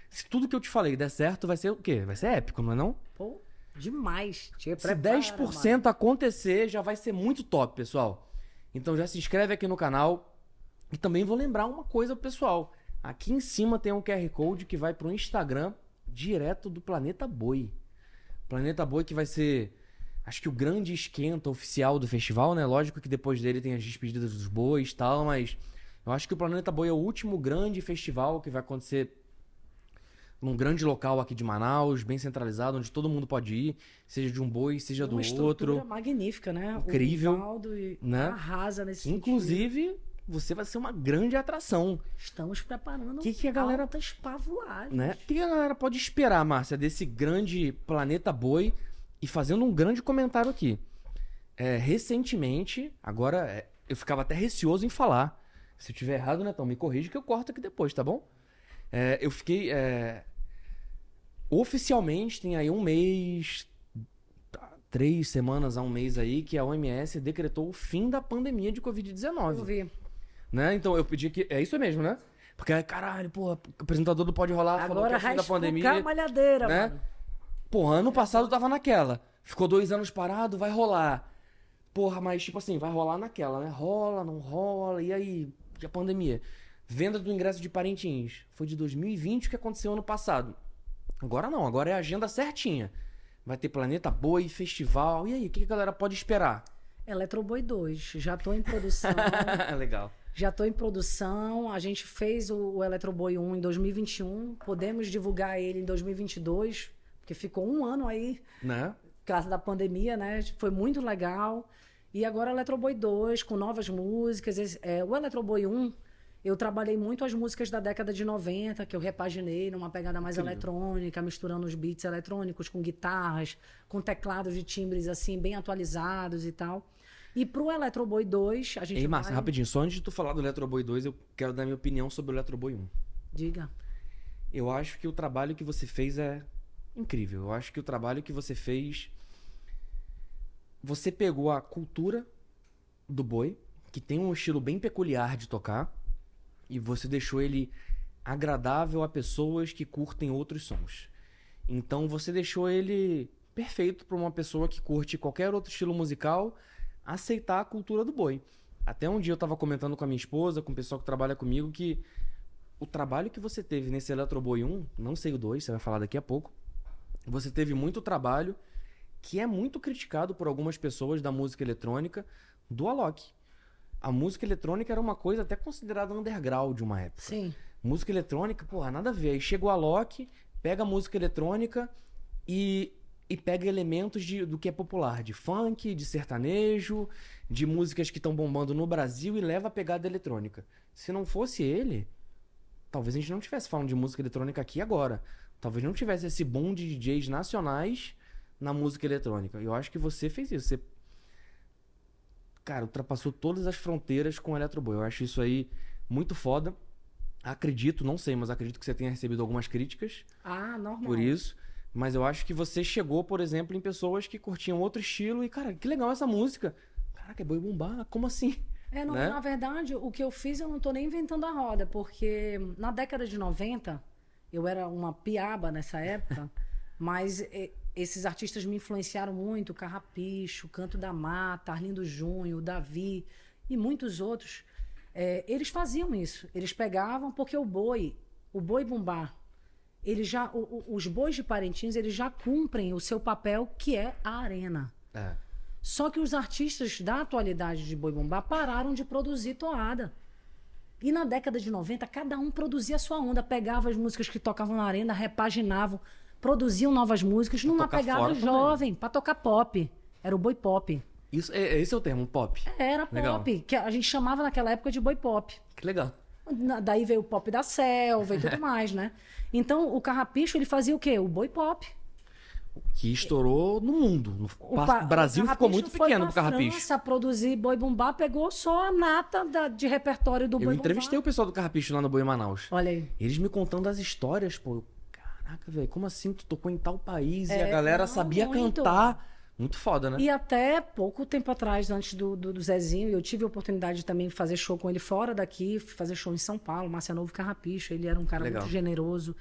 Se tudo que eu te falei der certo, vai ser o quê? Vai ser épico, não é não? Pô, demais. Te Se prepara, 10% acontecer, já vai ser muito top, pessoal. Então já se inscreve aqui no canal. E também vou lembrar uma coisa pessoal. Aqui em cima tem um QR Code que vai pro Instagram direto do Planeta Boi. Planeta Boi que vai ser, acho que o grande esquenta oficial do festival, né? Lógico que depois dele tem as despedidas dos bois e tal, mas eu acho que o Planeta Boi é o último grande festival que vai acontecer num grande local aqui de Manaus, bem centralizado, onde todo mundo pode ir, seja de um boi, seja do Uma estrutura outro. magnífica, né? Incrível, O Rivaldo e- né? arrasa nesse sentido. Você vai ser uma grande atração, Estamos preparando Que que a galera- altas pavulagens. né? O que a galera pode esperar, Márcia, desse grande planeta boi? E fazendo um grande comentário aqui. É, recentemente, agora é, eu ficava até receoso em falar. Se eu tiver errado, Netão, me corrija que eu corto aqui depois, tá bom? É, eu fiquei. é, oficialmente tem aí um mês, tá, três semanas a um mês aí, que a OMS decretou o fim da pandemia de Eu Covid-19. vi. Né? Então eu pedi que. É isso mesmo, né? Porque, caralho, pô, o apresentador do Pode Rolar falou que Agora é fim da pandemia. pandemia, a malhadeira, né? mano. Porra, ano passado tava naquela. Ficou dois anos parado, vai rolar. Porra, mas tipo assim, vai rolar naquela, né? Rola, não rola, e aí? E a pandemia? Venda do ingresso de Parintins. Foi de 2020 o que aconteceu ano passado. Agora não, agora é a agenda certinha. Vai ter Planeta Boi, festival. E aí, o que a galera pode esperar? Eletroboi 2, já tô em produção. Legal. Já estou em produção. A gente fez o, o Eletroboi 1 em 2021. Podemos divulgar ele em 2022, porque ficou um ano aí, Né? por causa da pandemia, né? Foi muito legal. E agora o Eletroboi 2, com novas músicas. É, o Eletroboi 1, eu trabalhei muito as músicas da década de 90, que eu repaginei numa pegada mais Incrível. eletrônica, misturando os beats eletrônicos com guitarras, com teclados de timbres assim, bem atualizados e tal. E pro Eletroboi 2, a gente Ei, Márcia, vai... rapidinho, só antes de tu falar do Eletroboy 2, eu quero dar minha opinião sobre o Eletroboy 1. Diga. Eu acho que o trabalho que você fez é incrível. Eu acho que o trabalho que você fez. Você pegou a cultura do boi, que tem um estilo bem peculiar de tocar e você deixou ele agradável a pessoas que curtem outros sons. Então você deixou ele perfeito para uma pessoa que curte qualquer outro estilo musical aceitar a cultura do boi. Até um dia eu estava comentando com a minha esposa, com o pessoal que trabalha comigo, que o trabalho que você teve nesse Electroboi 1, não sei o 2, você vai falar daqui a pouco, você teve muito trabalho que é muito criticado por algumas pessoas da música eletrônica do Alok. A música eletrônica era uma coisa até considerada underground de uma época. Sim. Música eletrônica, porra, nada a ver. Aí chega o Alok, pega a música eletrônica e, e pega elementos de, do que é popular, de funk, de sertanejo, de músicas que estão bombando no Brasil e leva a pegada eletrônica. Se não fosse ele, talvez a gente não estivesse falando de música eletrônica aqui agora. Talvez não tivesse esse boom de DJs nacionais na música eletrônica. Eu acho que você fez isso. Você, cara, ultrapassou todas as fronteiras com o Electro Boy. Eu acho isso aí muito foda. Acredito, não sei, mas acredito que você tenha recebido algumas críticas Ah, normal. por isso. Mas eu acho que você chegou, por exemplo, em pessoas que curtiam outro estilo e, cara, que legal essa música. Caraca, é boi bombar, como assim? É, não, né? na verdade, o que eu fiz, eu não tô nem inventando a roda, porque na década de 90, eu era uma piaba nessa época, mas esses artistas me influenciaram muito, Carrapicho, Canto da Mata, Arlindo Júnior, Davi e muitos outros. Eh, eles faziam isso. Eles pegavam, porque o boi, o boi bumbá, ele já, o- o- os bois de Parintins, eles já cumprem o seu papel, que é a arena. É. Só que os artistas da atualidade de boi bumbá pararam de produzir toada. E na década de 90, cada um produzia a sua onda, pegava as músicas que tocavam na arena, repaginavam, produziam novas músicas numa tocar pegada jovem, pra tocar pop. Era o boi pop. Isso, é, esse é o termo, pop. Era Legal. pop, que a gente chamava naquela época de boi pop. Que legal. Daí veio o pop da selva e tudo mais, né? Então, o Carrapicho, ele fazia o quê? O boi pop. Que estourou no mundo. O pa- Brasil o ficou muito pequeno pro Carrapicho. França produzir boi bumbá, pegou só a nata da- de repertório do Eu boi entrevistei bumbá. o pessoal do Carrapicho lá no Boi Manaus. Olha aí. Eles me contando as histórias, pô. eu, Caraca, velho, como assim tu tocou em tal país e É, a galera não, sabia muito. cantar? Muito foda, né? E até pouco tempo atrás, antes do, do, do Zezinho, eu tive a oportunidade de também fazer show com ele fora daqui, fazer show em São Paulo, Márcia Novo Carrapicho. Ele era um cara Legal. muito generoso.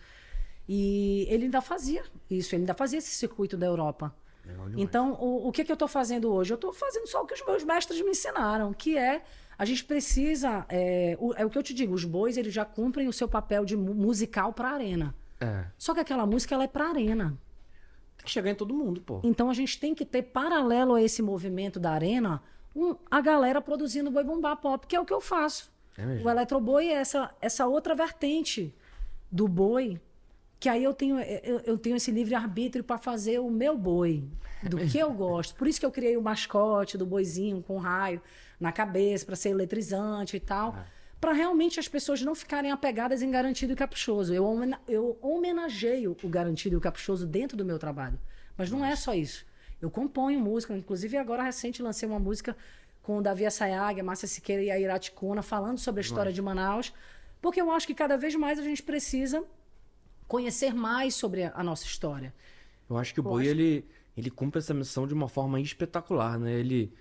E ele ainda fazia isso, ele ainda fazia esse circuito da Europa. Demais. Então, o, o que, que eu estou fazendo hoje? Eu estou fazendo só o que os meus mestres me ensinaram, que é a gente precisa. É o, é o que eu te digo, os bois eles já cumprem o seu papel de mu- musical para arena. É. Só que aquela música ela é para arena. Que chegar em todo mundo, pô. Então a gente tem que ter paralelo a esse movimento da arena um- a galera produzindo boi bumbá pop, que é o que eu faço. É mesmo. O eletroboi é essa, essa outra vertente do boi, que aí eu tenho, eu, eu tenho esse livre-arbítrio para fazer o meu boi, do que eu gosto. Por isso que eu criei o mascote do boizinho com raio na cabeça, para ser eletrizante e tal. Para realmente as pessoas não ficarem apegadas em garantido e caprichoso. Eu, eu homenageio o garantido e o caprichoso dentro do meu trabalho. Mas não é só isso. Eu componho música, inclusive agora recente lancei uma música com o Davi Assayag, a Márcia Siqueira e a Iraticuna falando sobre a história de Manaus, porque eu acho que cada vez mais a gente precisa conhecer mais sobre a nossa história. Eu acho que o Boi, acho- ele, ele cumpre essa missão de uma forma espetacular, né? Ele,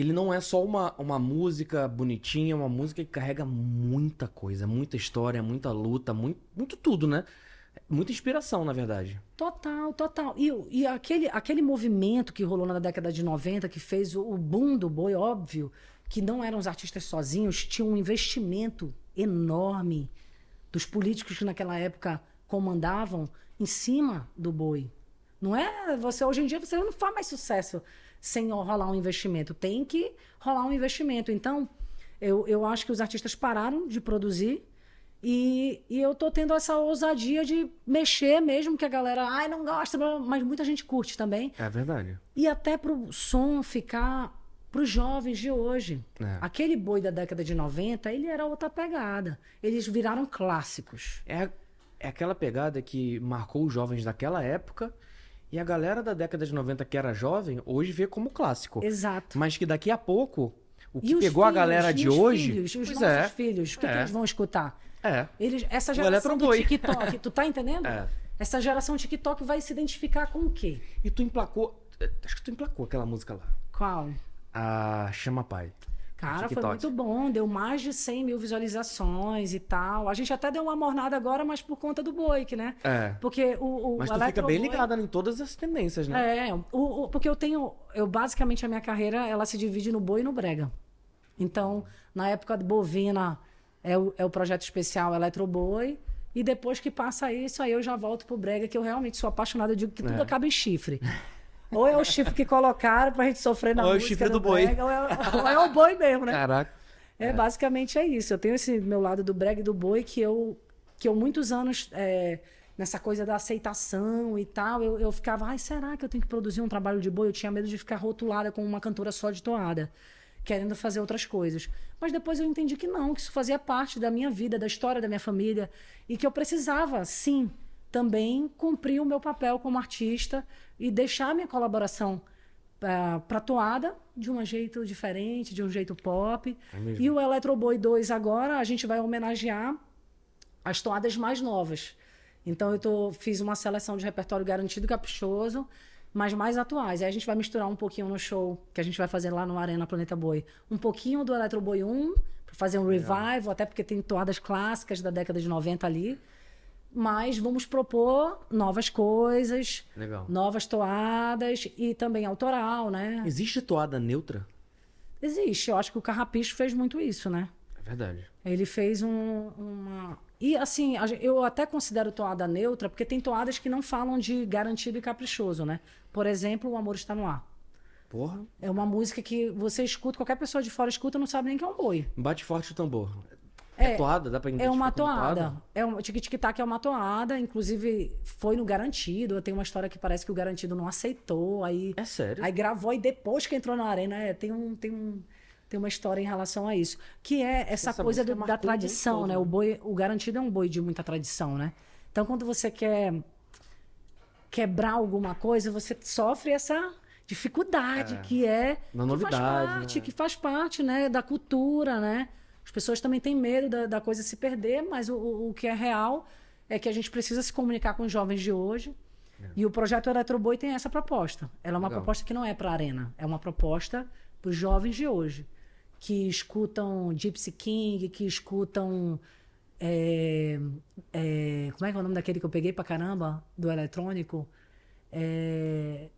ele não é só uma, uma música bonitinha, uma música que carrega muita coisa, muita história, muita luta, muito, muito tudo, né? Muita inspiração, na verdade. Total, total. E, e aquele, aquele movimento que rolou na década de 90, que fez o, o boom do boi, óbvio, que não eram os artistas sozinhos, tinha um investimento enorme dos políticos que naquela época comandavam em cima do boi. Não é você hoje em dia você não faz mais sucesso sem rolar um investimento. Tem que rolar um investimento. Então, eu, eu acho que os artistas pararam de produzir e, e eu tô tendo essa ousadia de mexer mesmo que a galera, ai, não gosta, blá, blá", mas muita gente curte também. É verdade. E até pro som ficar pros jovens de hoje. É. Aquele boi da década de 90, ele era outra pegada. Eles viraram clássicos. É, é aquela pegada que marcou os jovens daquela época e a galera da década de 90 que era jovem, hoje vê como clássico. Exato. Mas que daqui a pouco, o que E pegou a filhos, galera e de os hoje. Filhos, os nossos é, filhos, o que, que É. eles vão escutar? é. Eles, essa geração do. TikTok, tu tá entendendo? É. Essa geração TikTok vai se identificar com o quê? E tu emplacou. Acho que tu emplacou aquela música lá. Qual? A Chama Pai. Cara, foi muito bom. Deu mais de 100 mil visualizações e tal. A gente até deu uma mornada agora, mas por conta do Boik, né? É. Porque o, o Mas tu fica Electro bem Boy- ligada em todas as tendências, né? É, o, o- porque eu tenho. Eu basicamente a minha carreira ela se divide no boi e no brega. Então, na época de bovina é o, é o projeto especial Eletro Boi. E depois que passa isso, aí eu já volto pro brega, que eu realmente sou apaixonada. Eu digo que tudo É. acaba em chifre. Ou é o chifre que colocaram pra gente sofrer na Ou é o música chifre do boi. brega, ou, é, ou é o boi mesmo, né? Caraca. É, basicamente é isso. Eu tenho esse meu lado do brega e do boi que eu, que eu muitos anos, é, nessa coisa da aceitação e tal, eu, eu ficava, ai, será que eu tenho que produzir um trabalho de boi? Eu tinha medo de ficar rotulada como uma cantora só de toada, querendo fazer outras coisas. Mas depois eu entendi que não, que isso fazia parte da minha vida, da história da minha família, e que eu precisava, sim, também cumprir o meu papel como artista e deixar a minha colaboração para toada de um jeito diferente, de um jeito pop. É. E o Electro Boy 2 agora, a gente vai homenagear as toadas mais novas. Então eu tô, fiz uma seleção de repertório garantido caprichoso, mas mais atuais. Aí a gente vai misturar um pouquinho no show que a gente vai fazer lá no Arena Planeta Boi. Um pouquinho do Electro Boy 1, para fazer um revival, até porque tem toadas clássicas da década de 90 ali. Mas vamos propor novas coisas, Legal. novas toadas e também autoral, né? Existe toada neutra? Existe. Eu acho que o Carrapicho fez muito isso, né? É verdade. Ele fez um- uma. E assim, eu até considero toada neutra, porque tem toadas que não falam de garantido e caprichoso, né? Por exemplo, O Amor Está no Ar. Porra. É uma música que você escuta, qualquer pessoa de fora escuta, não sabe nem que é um boi. Bate forte o tambor. É, É, toada? Dá pra É uma toada. É um tic-tic-tac é uma toada, inclusive foi no garantido. Tem uma história que parece que o garantido não aceitou, aí É sério? Aí gravou e depois que entrou na arena, é, tem, um, tem, um, tem uma história em relação a isso. Que é essa, Essa coisa do- da tradição, todo, né? né? O, boi, o garantido é um boi de muita tradição, né? Então, quando você quer quebrar alguma coisa, você sofre essa dificuldade que é que faz parte, né? que faz parte, né, da cultura, né? As pessoas também têm medo da, da coisa se perder, mas o, o, que é real é que a gente precisa se comunicar com os jovens de hoje. E o projeto Eletroboi tem essa proposta. Ela é uma Legal. proposta que não é para a arena, é uma proposta para os jovens de hoje, que escutam Gypsy King, que escutam. é, é, como é que é o nome daquele que eu peguei pra caramba? Do eletrônico? É,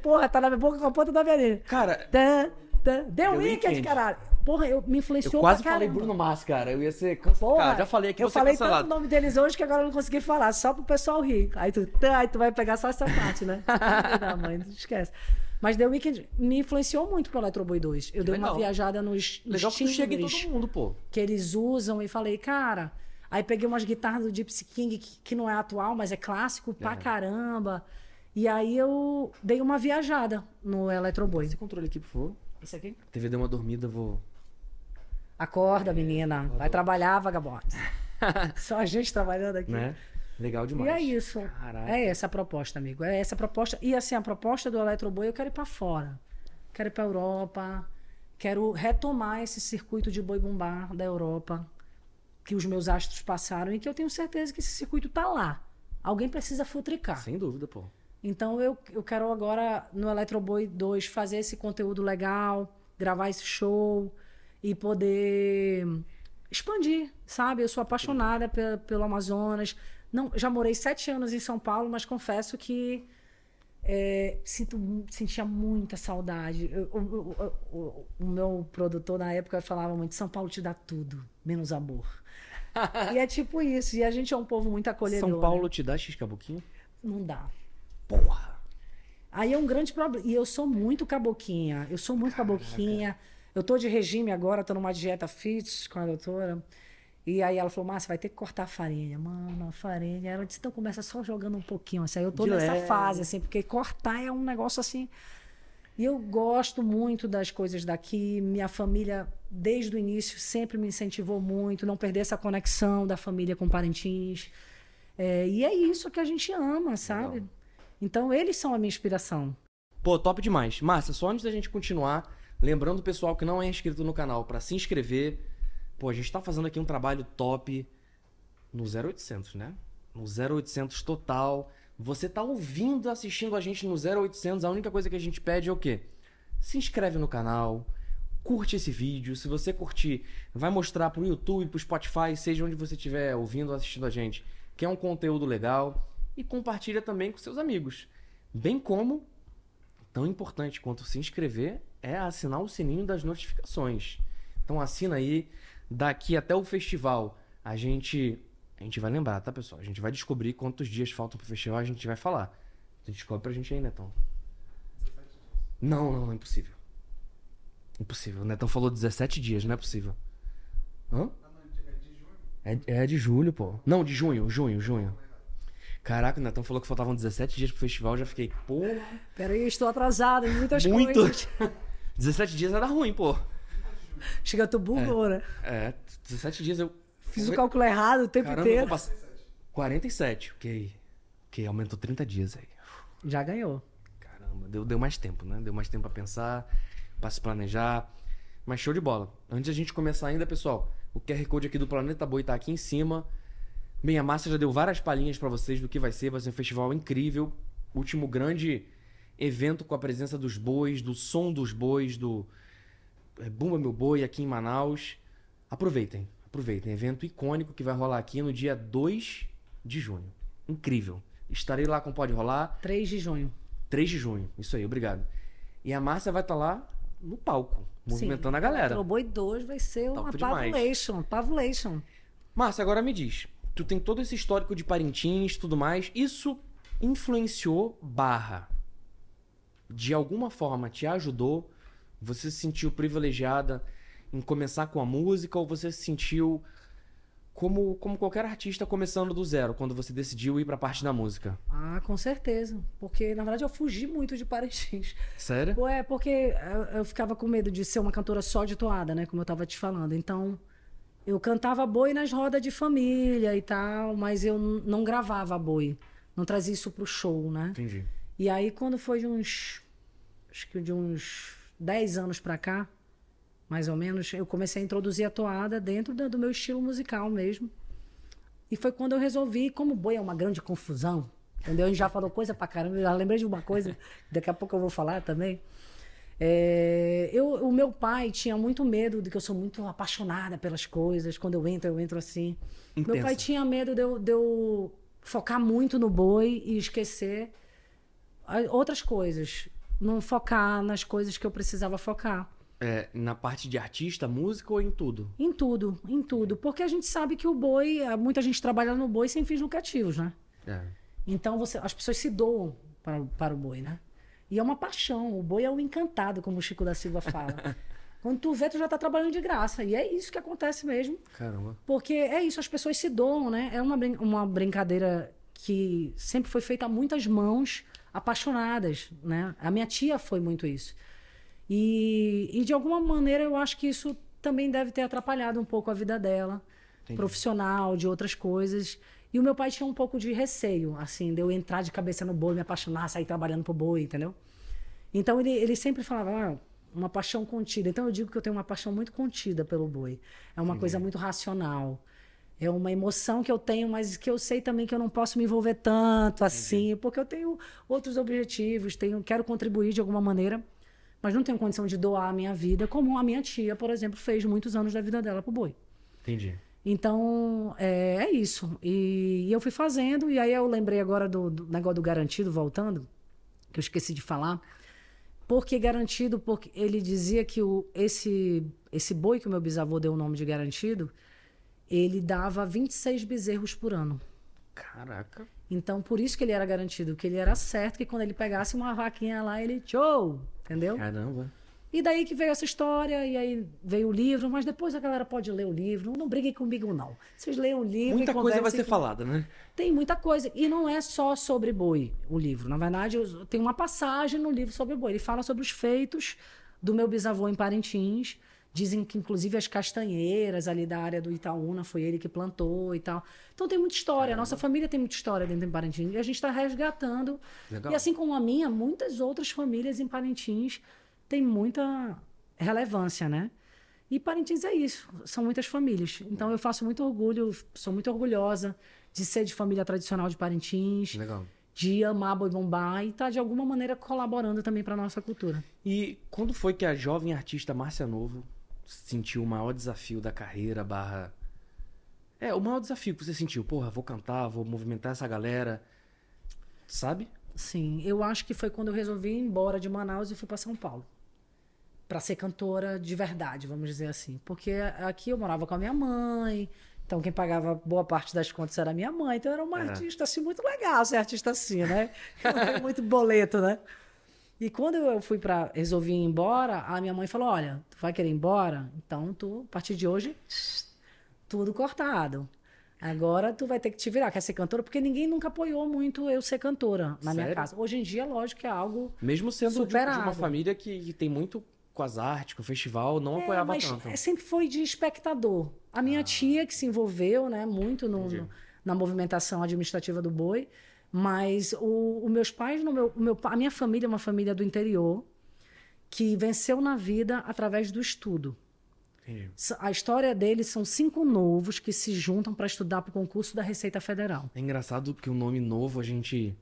Porra, tá na minha boca com a ponta da minha. Cara, The Weeknd, Weeknd. caralho. Porra, eu me influenciou eu quase falei. Bruno Mars, cara. Eu ia ser cancelado. Cara, já falei aqui, eu falei cancelado. tanto o nome deles hoje que agora eu não consegui falar, só pro pessoal rir. Aí tu, aí tu vai pegar só essa parte, né? não, mãe, não esquece. Mas The Weeknd me influenciou muito pro Electro Boy 2. Eu dei legal. uma viajada nos, nos Legal que chega em todo mundo, pô. que eles usam e falei, cara. Aí peguei umas guitarras do Gypsy King, que, que não é atual, mas é clássico pra É. caramba. E aí eu dei uma viajada no Electro Boy. Esse controle aqui, por favor. Isso aqui? A TV deu uma dormida, vou. Acorda, menina. Vai trabalhar, vagabundo. Só a gente trabalhando aqui. Né? Legal demais. E é isso. Caraca. É essa a proposta, amigo. É essa a proposta. E assim, a proposta do Eletroboy, eu quero ir pra fora. Quero ir pra Europa. Quero retomar esse circuito de boi bumbá da Europa que os meus astros passaram e que eu tenho certeza que esse circuito tá lá. Alguém precisa futricar. Sem dúvida, pô. Então eu, eu quero agora no Eletroboy 2 fazer esse conteúdo legal, gravar esse show e poder expandir, sabe? Eu sou apaixonada pe- pelo Amazonas. Não, já morei sete anos em São Paulo, mas confesso que é, sinto, sentia muita saudade. Eu- o- o- o- meu produtor na época falava muito: São Paulo te dá tudo, menos amor. e é tipo isso. E a gente é um povo muito acolhedor. São Paulo né? te dá X cabuquinho? Não dá. Porra! Aí é um grande problema. E eu sou muito caboquinha. Eu sou muito caboquinha. Eu tô de regime agora, tô numa dieta fit com a doutora. E aí ela falou, Márcia, vai ter que cortar a farinha. Mano, a farinha. Ela disse, então começa só jogando um pouquinho. Assim, aí eu tô De nessa leve. fase, assim, porque cortar é um negócio assim. E eu gosto muito das coisas daqui. Minha família, desde o início, sempre me incentivou muito. Não perder essa conexão da família com Parintins. É, e é isso que a gente ama, sabe? Legal. Então, eles são a minha inspiração. Pô, top demais. Márcia, só antes da gente continuar, lembrando o pessoal que não é inscrito no canal pra se inscrever. Pô, a gente tá fazendo aqui um trabalho top no 0800, né? no 0800 total. Você tá ouvindo, assistindo a gente no 0800, a única coisa que a gente pede é o quê? Se inscreve no canal, curte esse vídeo. Se você curtir, vai mostrar pro YouTube, pro Spotify, seja onde você estiver ouvindo ou assistindo a gente, que é um conteúdo legal. E compartilha também com seus amigos. Bem como, tão importante quanto se inscrever, é assinar o sininho das notificações. Então assina aí. Daqui até o festival, a gente. A gente vai lembrar, tá, pessoal? A gente vai descobrir quantos dias faltam pro festival, a gente vai falar. Você descobre pra gente aí, Netão. Não, não, não é impossível. Impossível. O Netão falou 17 dias, não é possível. Hã? É, é de julho, pô. Não, de junho, junho, junho. Caraca, o Netão falou que faltavam 17 dias pro festival, eu já fiquei, porra. Peraí, estou atrasado em muitas Muito. coisas. 17 dias era ruim, pô. Chega, tu bugou, né? É, 17 dias eu. Fiz o cálculo errado o tempo Caramba, inteiro. passar. 47, ok. Ok, aumentou 30 dias aí. Já ganhou. Caramba, deu, deu mais tempo, né? Deu mais tempo pra pensar, pra se planejar. Mas show de bola. Antes de a gente começar ainda, pessoal, o QR Code aqui do Planeta Boi tá aqui em cima. Bem, a Márcia já deu várias palhinhas pra vocês do que vai ser. Vai ser um festival incrível. Último grande evento com a presença dos bois, do som dos bois, do é, Bumba Meu Boi aqui em Manaus. Aproveitem, aproveitem. Evento icônico que vai rolar aqui no dia 2 de junho. Incrível. Estarei lá com Pode Rolar. 3 de junho. 3 de junho. Isso aí, obrigado. E a Márcia vai estar lá no palco, movimentando a galera. O Boi 2 vai ser uma demais. pavulation. Pavulation. Márcia, agora me diz. Tu tem todo esse histórico de Parintins e tudo mais. Isso influenciou barra? De alguma forma te ajudou? Você se sentiu privilegiada em começar com a música ou você se sentiu como, como qualquer artista começando do zero, quando você decidiu ir pra parte da música? Ah, com certeza. Porque, na verdade, eu fugi muito de Parintins. Sério? Ué, porque eu, eu ficava com medo de ser uma cantora só de toada, né? Como eu tava te falando. Então, eu cantava boi nas rodas de família e tal, mas eu não gravava boi. Não trazia isso pro show, né? Entendi. E aí, quando foi de uns. Acho que de uns 10 anos pra cá, mais ou menos, eu comecei a introduzir a toada dentro do meu estilo musical mesmo. E foi quando eu resolvi, como boi é uma grande confusão, entendeu? A gente já falou coisa pra caramba, eu já lembrei de uma coisa, daqui a pouco eu vou falar também. É, eu, o meu pai tinha muito medo de que eu sou muito apaixonada pelas coisas. Quando eu entro, eu entro assim. Meu pai Intensa. tinha medo de eu, de eu focar muito no boi e esquecer a- outras coisas. Não focar nas coisas que eu precisava focar. É, na parte de artista, música ou em tudo? Em tudo, em tudo. Porque a gente sabe que o boi, eh, muita gente trabalha no boi sem fins lucrativos, né? É. Então você, as pessoas se doam para, o- para o boi, né? E é uma paixão. O boi é o encantado, como o Chico da Silva fala. Quando tu vê, tu já tá trabalhando de graça. E é isso que acontece mesmo. Caramba. Porque é isso, as pessoas se doam, né? É uma, brin- uma brincadeira que sempre foi feita a muitas mãos apaixonadas, né? A minha tia foi muito isso. E, e de alguma maneira eu acho que isso também deve ter atrapalhado um pouco a vida dela, Entendi. profissional, de outras coisas. E o meu pai tinha um pouco de receio, assim, de eu entrar de cabeça no boi, me apaixonar, sair trabalhando pro boi, entendeu? Então ele, ele sempre falava, ah, uma paixão contida. Então eu digo que eu tenho uma paixão muito contida pelo boi. É uma coisa muito racional. É uma emoção que eu tenho, mas que eu sei também que eu não posso me envolver tanto assim, porque eu tenho outros objetivos, tenho, quero contribuir de alguma maneira, mas não tenho condição de doar a minha vida, como a minha tia, por exemplo, fez muitos anos da vida dela pro boi. Entendi. Então, é, é isso. E, e eu fui fazendo, e aí eu lembrei agora do, do negócio do garantido, voltando, que eu esqueci de falar. Por que garantido? Porque ele dizia que o, esse, esse boi que o meu bisavô deu o nome de garantido, ele dava 26 bezerros por ano. Caraca. Então, por isso que ele era garantido, que ele era certo que quando ele pegasse uma vaquinha lá, ele tchou, entendeu? Caramba. E daí que veio essa história, e aí veio o livro, mas depois a galera pode ler o livro. Não briguem comigo, não. Vocês leiam o livro. Muita coisa vai ser com- falada, né? Tem muita coisa. E não é só sobre boi o livro. Na verdade, tem uma passagem no livro sobre boi. Ele fala sobre os feitos do meu bisavô em Parintins. Dizem que, inclusive, as castanheiras ali da área do Itaúna foi ele que plantou e tal. Então tem muita história. A nossa família tem muita história dentro de Parintins. E a gente está resgatando. Legal. E assim como a minha, muitas outras famílias em Parintins têm muita relevância, né? E Parintins é isso, são muitas famílias. Então eu faço muito orgulho, sou muito orgulhosa de ser de família tradicional de Parintins, Legal. de amar Boi Bombá e tá de alguma maneira colaborando também para nossa cultura. E quando foi que a jovem artista Márcia Novo sentiu o maior desafio da carreira barra... É, o maior desafio que você sentiu. Porra, vou cantar, vou movimentar essa galera. Sabe? Sim, eu acho que foi quando eu resolvi ir embora de Manaus e fui para São Paulo. Para ser cantora de verdade, vamos dizer assim. Porque aqui eu morava com a minha mãe, então quem pagava boa parte das contas era minha mãe. Então eu era uma É. artista assim, muito legal ser artista assim, né? Eu não tenho muito boleto, né? E quando eu fui para resolvi ir embora, a minha mãe falou: "Olha, tu vai querer ir embora? Então tu, a partir de hoje, tudo cortado. Agora tu vai ter que te virar, quer ser cantora, porque ninguém nunca apoiou muito eu ser cantora na minha Sério? casa. Hoje em dia, lógico que é algo Mesmo sendo de, de uma família que, tem muito com as artes, com o festival, não É, apoiava mas tanto. é, sempre foi de espectador. A minha tia que se envolveu, né, muito no- no- na movimentação administrativa do boi, mas o, os meus pais, no meu, o meu, a minha família é uma família do interior que venceu na vida através do estudo. Entendi. A história deles são cinco novos que se juntam para estudar para o concurso da Receita Federal. É engraçado que o nome novo a gente.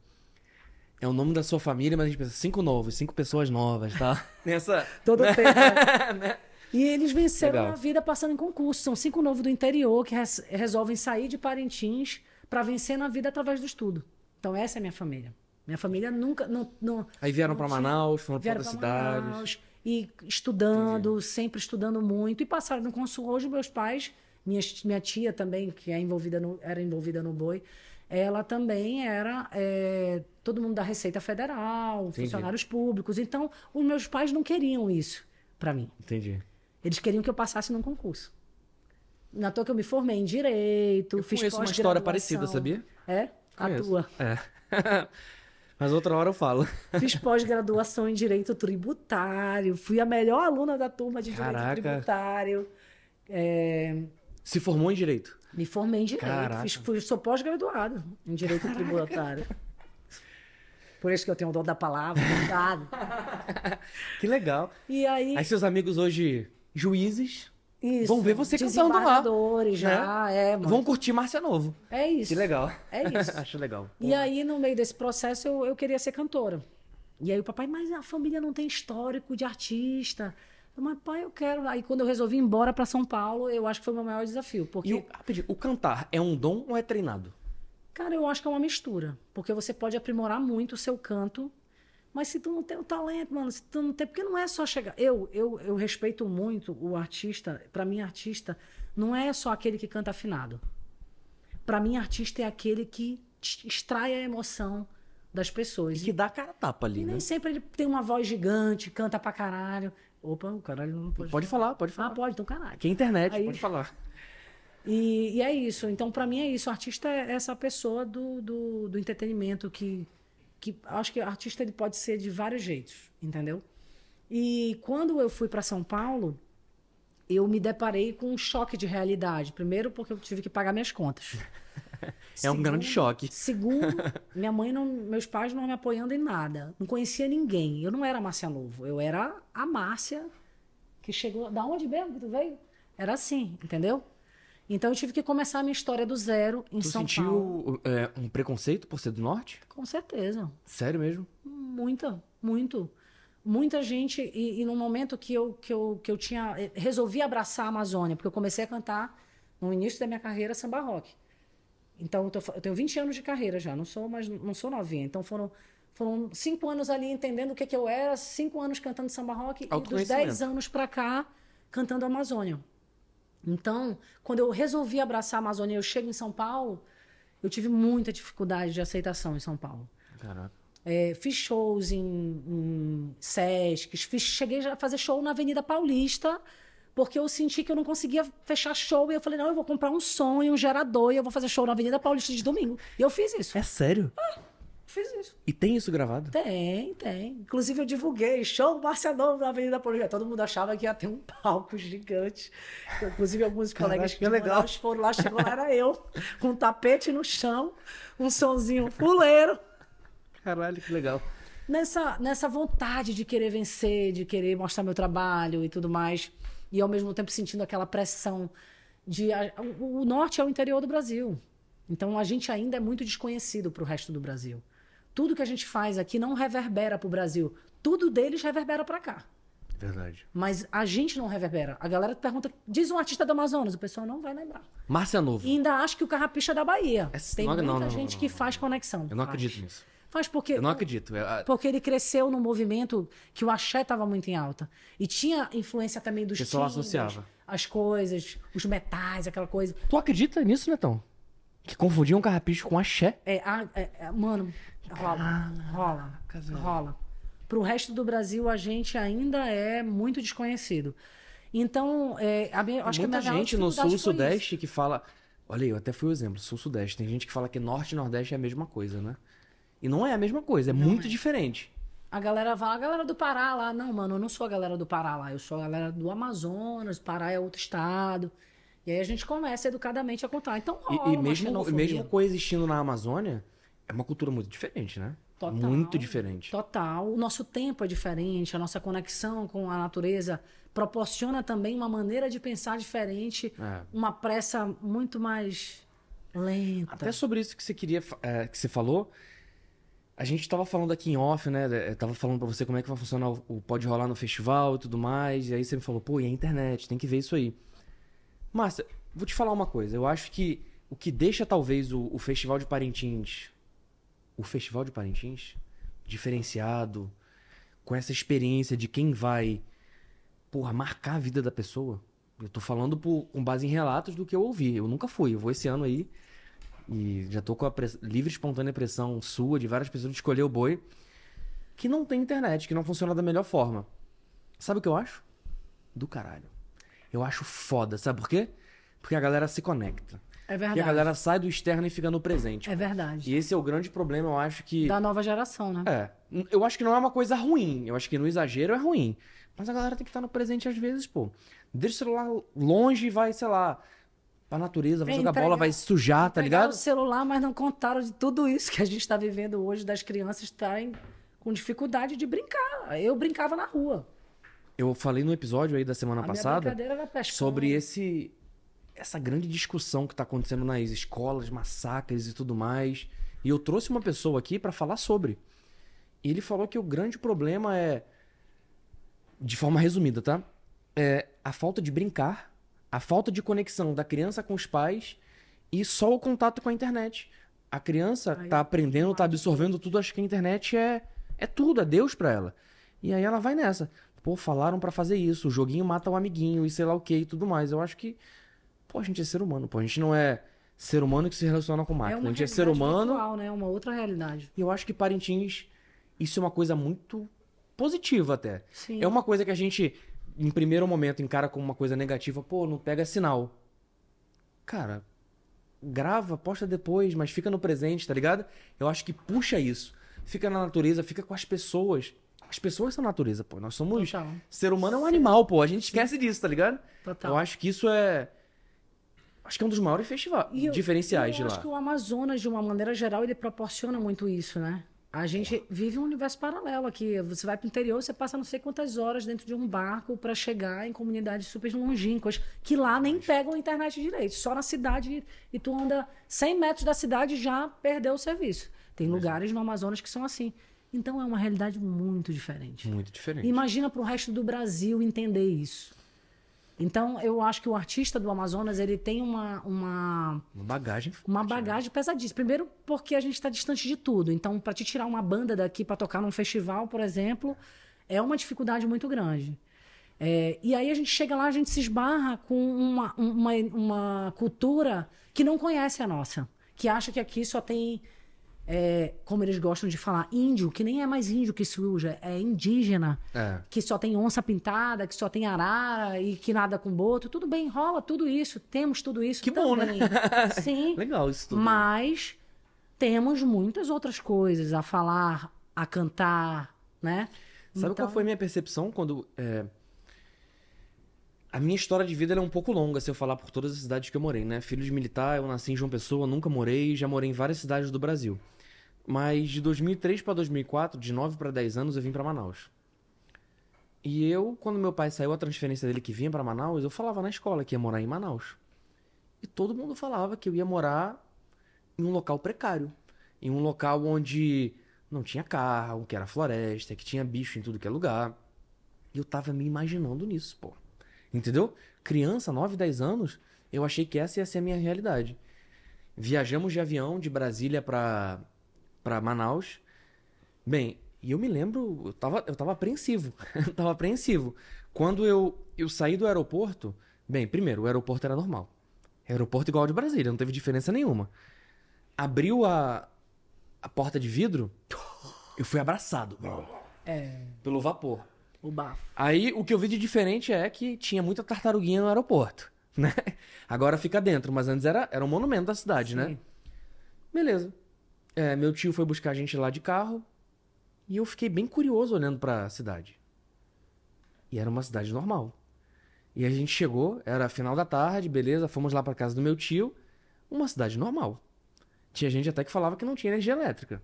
É o nome da sua família, mas a gente pensa cinco novos, cinco pessoas novas, tá? Nessa. Todo tempo. né? E eles venceram Legal. na vida passando em concurso. São cinco novos do interior que res- resolvem sair de Parintins para vencer na vida através do estudo. Então, essa é a minha família. Minha família nunca. Não, não, Aí vieram tinha- Manaus, foram vieram outras cidades. Manaus, e estudando, sempre estudando muito. E passaram no concurso. Hoje, meus pais, minha, minha tia também, que é envolvida no, era envolvida no boi, ela também era é, todo mundo da Receita Federal, Entendi. funcionários públicos. Então, os meus pais não queriam isso para mim. Entendi. Eles queriam que eu passasse num concurso. Na toa que eu me formei em direito, Eu fiz conheço uma pós-graduação. história parecida, sabia? É? A Conheço. tua. É. mas outra hora eu falo. Fiz pós-graduação em direito tributário. Fui a melhor aluna da turma de direito Caraca. tributário. É, Se formou em direito. me formei em direito. Caraca. Fiz, fui, sou pós-graduada em direito tributário. Por isso que eu tenho o dom da palavra, cuidado. Que legal. E aí, Aí seus amigos hoje, juízes, isso. vão ver você cantando lá, desembargadores já, é, mano. vão curtir Márcia Novo. É isso. Que legal. É isso. Acho legal. E aí, no meio desse processo, eu, eu queria ser cantora. E aí o papai, mas a família não tem histórico de artista. Eu, mas pai, eu quero. Aí quando eu resolvi ir embora para São Paulo, eu acho que foi o meu maior desafio. Porque, E o, rapidinho, o cantar é um dom ou é treinado? cara, eu acho que é uma mistura. Porque você pode aprimorar muito o seu canto. Mas se tu não tem o talento, mano, se tu não tem. Porque não é só chegar. Eu, eu, eu respeito muito o artista. Para mim, artista não é só aquele que canta afinado. Para mim, artista é aquele que extrai a emoção das pessoas. E que dá cara a tapa ali, E né? nem sempre ele tem uma voz gigante, canta pra caralho. Opa, o caralho não pode. Pode falar, pode Ah, falar. pode, então caralho. Aqui é internet, Aí- pode falar. E, e é isso. Então, pra mim é isso. O artista é essa pessoa do, do, do entretenimento que, que. Acho que o artista ele pode ser de vários jeitos, entendeu? E quando eu fui pra São Paulo, eu me deparei com um choque de realidade. Primeiro, porque eu tive que pagar minhas contas. É um grande choque. Segundo, minha mãe não, meus pais não me apoiando em nada. Não conhecia ninguém. Eu não era a Márcia Novo. Eu era a Márcia que chegou. Da onde mesmo que tu veio? Era assim, entendeu? Então eu tive que começar a minha história do zero em Tu São sentiu Paulo. é, um preconceito por ser do norte? Com certeza. Sério mesmo? Muita, muito. Muita gente, e, e no momento que eu, que, eu, que eu tinha. eh, Resolvi abraçar a Amazônia, porque eu comecei a cantar no início da minha carreira samba rock. Então, eu, tô eu tenho 20 anos de carreira já, não sou mais não sou novinha. Então, foram, foram cinco anos ali entendendo o que, que eu era, cinco anos cantando samba rock, e dos. 10 anos pra cá cantando Amazônia. Então, quando eu resolvi abraçar a Amazônia e eu chego em São Paulo, eu tive muita dificuldade de aceitação em São Paulo. Caraca. É, fiz shows em, em Sescs, fiz, cheguei a fazer show na Avenida Paulista, porque eu senti que eu não conseguia fechar show. E eu falei, não, eu vou comprar um som e um gerador e eu vou fazer show na Avenida Paulista de domingo. E eu fiz isso. É sério? Fiz isso. E tem isso gravado? Tem, tem. Inclusive, eu divulguei show Novo na Avenida Paulista. Todo mundo achava que ia ter um palco gigante. Inclusive, alguns colegas que legal. Foram lá, chegou lá, era eu, com um tapete no chão, um sonzinho fuleiro. Caralho, que legal. nessa, nessa vontade de querer vencer, de querer mostrar meu trabalho e tudo mais, e ao mesmo tempo sentindo aquela pressão de o norte é o interior do Brasil. Então a gente ainda é muito desconhecido para o resto do Brasil. Tudo que a gente faz aqui não reverbera para o Brasil. Tudo deles reverbera para cá. Verdade. Mas a gente não reverbera. A galera pergunta, diz um artista do Amazonas, o pessoal não vai lembrar. Márcia Novo. E ainda acha que o Carrapicha é da Bahia. É- Tem não, muita não, não, gente que faz conexão. Eu não Faz. acredito nisso. Faz porque. Eu não acredito. É, a- Porque ele cresceu num movimento que o axé estava muito em alta. E tinha influência também dos O pessoal timbres, associava. as coisas, os metais, aquela coisa. Tu acredita nisso, Netão? Que confundiam carrapicho com axé? É, a- é, é, mano, rola, rola, velho. rola. Pro resto do Brasil, a gente ainda é muito desconhecido. Então, é, a minha, acho Muita que a minha gente no sul-sudeste que fala. Olha aí, eu até fui o exemplo, sul-sudeste. Tem gente que fala que norte e nordeste é a mesma coisa, né? E não é a mesma coisa, é muito diferente. isso. A galera fala, a galera do Pará lá. Não, mano, eu não sou a galera do Pará lá. Eu sou a galera do Amazonas, Pará é outro estado. E aí a gente começa educadamente a contar. Então, E- rola E, uma mesmo, mesmo coexistindo na Amazônia, é uma cultura muito diferente, né? Total. Muito diferente. Total. O nosso tempo é diferente, a nossa conexão com a natureza proporciona também uma maneira de pensar diferente, É. uma pressa muito mais lenta. Até sobre isso que você queria, é, que você falou, a gente tava falando aqui em off, né? Eu tava falando pra você como é que vai funcionar o, o pode rolar no festival e tudo mais. E aí você me falou, pô, e a internet, tem que ver isso aí. Márcia, vou te falar uma coisa. Eu acho que o que deixa talvez o, o Festival de Parintins, o Festival de Parintins, diferenciado, com essa experiência de quem vai, porra, marcar a vida da pessoa. Eu tô falando por, com base em relatos do que eu ouvi. Eu nunca fui. Eu vou esse ano aí. E já tô com a press- livre espontânea pressão sua, de várias pessoas, de escolher o boi. Que não tem internet, que não funciona da melhor forma. Sabe o que eu acho? Do caralho. Eu acho foda. Sabe por quê? Porque a galera se conecta. É E verdade. a galera sai do externo e fica no presente. É verdade. E esse é o grande problema, eu acho que. Da nova geração, né? É. Eu acho que não é uma coisa ruim. Eu acho que no exagero é ruim. Mas a galera tem que estar no presente às vezes, pô. Deixa o celular longe e vai, sei lá, pra natureza, vai É, jogar entregar- bola, vai sujar, tá ligado? o celular, mas não contaram de tudo isso que a gente está vivendo hoje, das crianças estarem com dificuldade de brincar. Eu brincava na rua. Eu falei no episódio aí da semana a passada sobre esse essa grande discussão que tá acontecendo nas escolas, massacres e tudo mais. E eu trouxe uma pessoa aqui pra falar sobre. E ele falou que o grande problema é de forma resumida, tá? É a falta de brincar, a falta de conexão da criança com os pais e só o contato com a internet. A criança tá eu- aprendendo, tá absorvendo tudo, acha que a internet é é tudo, é Deus pra ela. E aí ela vai nessa. Pô, falaram pra fazer isso, o joguinho mata o amiguinho e sei lá o que e tudo mais. Eu acho que pô, a gente é ser humano, pô, a gente não é ser humano que se relaciona com É máquina. uma a gente é ser humano virtual, né? Uma outra realidade. e eu acho que Parintins, isso é uma coisa muito positiva até. Sim. É uma coisa que a gente, em primeiro momento, encara como uma coisa negativa. Pô, não pega sinal. Cara, grava, posta depois, mas fica no presente, tá ligado? Eu acho que puxa isso. Fica na natureza, fica com as pessoas. As pessoas são natureza, pô. Nós somos. Total. Ser humano é um animal, pô. A gente esquece disso, tá ligado? Total. Eu acho que isso é. Acho que é um dos maiores festivais E eu- diferenciais eu de acho lá. que o Amazonas, de uma maneira geral, ele proporciona muito isso, né? A gente vive um universo paralelo aqui. Você vai para o interior, você passa não sei quantas horas dentro de um barco para chegar em comunidades super longínquas, que lá nem pegam a internet direito. Só na cidade, e tu anda 100 metros da cidade já perdeu o serviço. Tem lugares no Amazonas que são assim. Então é uma realidade muito diferente. Muito diferente. Imagina para o resto do Brasil entender isso. Então, eu acho que o artista do Amazonas ele tem uma, uma, Uma bagagem forte, uma né? bagagem pesadíssima. Primeiro, porque a gente está distante de tudo. Então, para te tirar uma banda daqui para tocar num festival, por exemplo, é uma dificuldade muito grande. É, e aí a gente chega lá, a gente se esbarra com uma, uma, uma cultura que não conhece a nossa. Que acha que aqui só tem, é, como eles gostam de falar, índio, que nem é mais índio que suja, é indígena É. que só tem onça pintada, que só tem arara e que nada com boto. Tudo bem, rola tudo isso, temos tudo isso Que bom, né? também. Sim, Legal isso tudo. mas temos muitas outras coisas a falar, a cantar, né? Sabe Então, qual foi a minha percepção quando. é, A minha história de vida é um pouco longa se eu falar por todas as cidades que eu morei, né? Filho de militar, eu nasci em João Pessoa, nunca morei, já morei em várias cidades do Brasil. Mas de 2003 para 2004, de 9 para 10 anos, eu vim para Manaus. E eu, quando meu pai saiu a transferência dele que vinha para Manaus, eu falava na escola que ia morar em Manaus. E todo mundo falava que eu ia morar em um local precário. Em um local onde não tinha carro, que era floresta, que tinha bicho em tudo que é lugar. E eu tava me imaginando nisso, pô. Entendeu? Criança, 9, 10 anos, eu achei que essa ia ser a minha realidade. Viajamos de avião de Brasília pra, pra Manaus. Bem, e eu me lembro, eu tava, eu tava apreensivo. eu tava apreensivo. Quando eu, eu saí do aeroporto, bem, primeiro, o aeroporto era normal. Aeroporto igual ao de Brasília, não teve diferença nenhuma. Abriu a, a porta de vidro, eu fui abraçado É, pelo vapor. O bafo. Aí o que eu vi de diferente é que tinha muita tartaruguinha no aeroporto, né? Agora fica dentro, mas antes era, era um monumento da cidade, né? Sim. Beleza. É, meu tio foi buscar a gente lá de carro e eu fiquei bem curioso olhando pra cidade. E era uma cidade normal. E a gente chegou, era final da tarde, beleza, fomos lá pra casa do meu tio, uma cidade normal. Tinha gente até que falava que não tinha energia elétrica.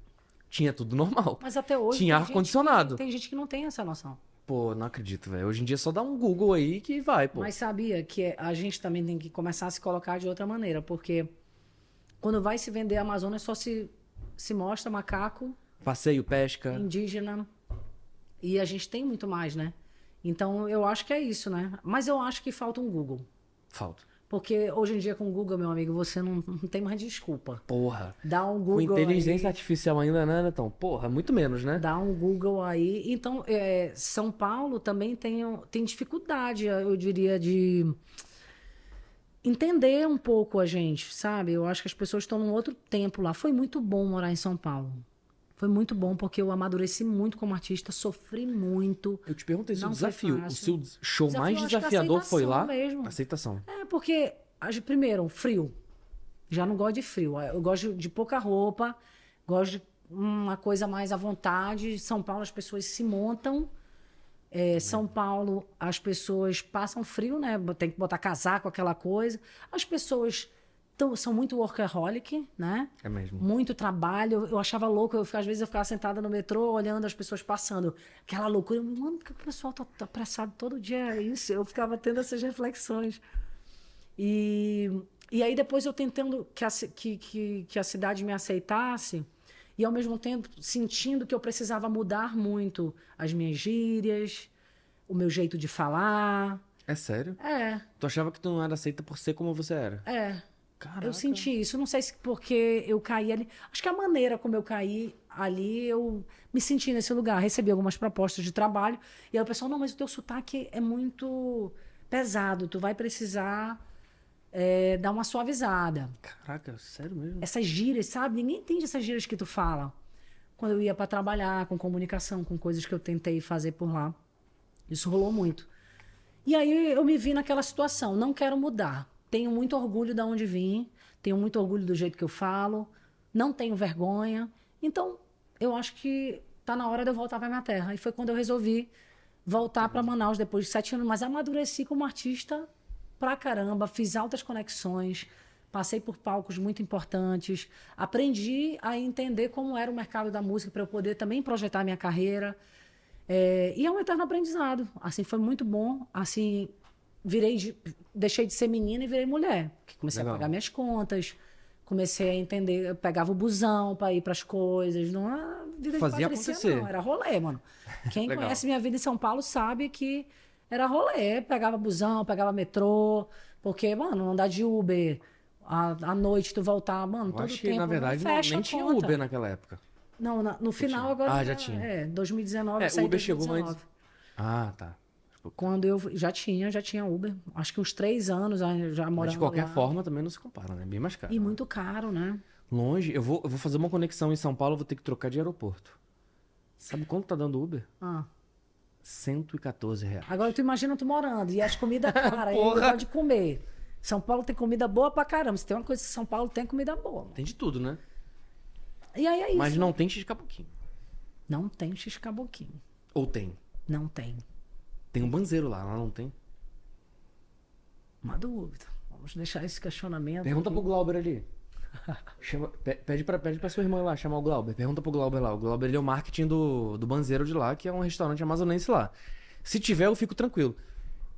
Tinha tudo normal. Mas até hoje. Tinha ar-condicionado. Tem gente que não tem essa noção. Pô, não acredito, velho. Hoje em dia só dá um Google aí que vai, pô. Mas sabia que a gente também tem que começar a se colocar de outra maneira, porque quando vai se vender a Amazônia só se, se mostra macaco, Passeio, pesca. indígena, e a gente tem muito mais, né? Então eu acho que é isso, né? Mas eu acho que falta um Google. Falta. Porque hoje em dia com o Google, meu amigo, você não, não tem mais desculpa. Porra. Dá um Com Google inteligência aí, artificial ainda, né, Netão? Porra, muito menos, né? Dá um Google aí. Então, é, São Paulo também tem, tem dificuldade, eu diria, de entender um pouco a gente, sabe? Eu acho que as pessoas estão num outro tempo lá. Foi muito bom morar em São Paulo. Foi muito bom porque eu amadureci muito como artista, sofri muito. Eu te perguntei se o desafio, o seu show Desafio, mais desafiador foi lá? aceitação mesmo. Aceitação. É, porque, primeiro, frio. Já não gosto de frio. Eu gosto de pouca roupa, gosto de uma coisa mais à vontade. São Paulo, as pessoas se montam. É, São Paulo, as pessoas passam frio, né? Tem que botar casaco, aquela coisa. As pessoas tão- são muito workaholic, né? É mesmo. Muito trabalho. Eu achava louco. Eu, às vezes eu ficava sentada no metrô olhando as pessoas passando. Aquela loucura. Mano, por que o pessoal tá, tá apressado todo dia? É isso. Eu ficava tendo essas reflexões. E, e aí depois eu tentando que a, que, que, que a cidade me aceitasse e ao mesmo tempo sentindo que eu precisava mudar muito as minhas gírias, o meu jeito de falar. É sério? É, Tu achava que tu não era aceita por ser como você era? é. Caraca. Eu senti isso. Não sei se porque eu caí ali. Acho que a maneira como eu caí ali, eu me senti nesse lugar. Recebi algumas propostas de trabalho. E aí o pessoal, não, mas o teu sotaque é muito pesado. Tu vai precisar é, dar uma suavizada. Caraca, sério mesmo? Essas gírias, sabe? Ninguém entende essas gírias que tu fala. Quando eu ia para trabalhar com comunicação, com coisas que eu tentei fazer por lá. Isso rolou muito. E aí eu me vi naquela situação, não quero mudar. Tenho muito orgulho de onde vim, tenho muito orgulho do jeito que eu falo, não tenho vergonha. Então, eu acho que tá na hora de eu voltar para minha terra. E foi quando eu resolvi voltar para Manaus depois de sete anos, mas amadureci como artista pra caramba, fiz altas conexões, passei por palcos muito importantes, aprendi a entender como era o mercado da música para eu poder também projetar minha carreira. É, e é um eterno aprendizado. Assim, foi muito bom. Assim, virei de- deixei de ser menina e virei mulher. Comecei Legal. a pagar minhas contas, comecei a entender, eu pegava o busão para ir para as coisas, não é vida Fazia de patricinha, acontecer. não, era rolê, mano. Quem conhece minha vida em São Paulo sabe que era rolê, pegava busão, pegava metrô, porque, mano, não dá de Uber. À, noite tu voltar, mano, Eu todo que, tempo. na verdade, não nem tinha conta. Uber naquela época. Não, na- no final tinha. agora. Ah, já tinha. É, 2019. É, Uber chegou 2019. antes. Ah, tá. Quando eu já tinha, já tinha Uber. Acho que uns três anos já morando Mas de qualquer lá. forma também não se compara, né? Bem mais caro. E muito caro, né? Longe, eu vou, eu vou fazer uma conexão em São Paulo, vou ter que trocar de aeroporto. Sabe quanto tá dando Uber? Ah. 114 reais. Agora tu imagina tu morando e as comidas caras, e ainda pode comer. São Paulo tem comida boa pra caramba. Se tem uma coisa que São Paulo tem comida boa. mano. Tem de tudo, né? E aí é isso. Mas não tem x caboquinho. Não tem x-caboquinho. Ou tem? Não tem. Tem um banzeiro lá, lá não tem. Uma dúvida. Vamos deixar esse questionamento. Pergunta aqui. pro Glauber ali. Chama, pe- pede, pra, pede pra sua irmã lá chamar o Glauber. Pergunta pro Glauber lá. O Glauber ele é o marketing do, do Banzeiro de lá, que é um restaurante amazonense lá. Se tiver, eu fico tranquilo.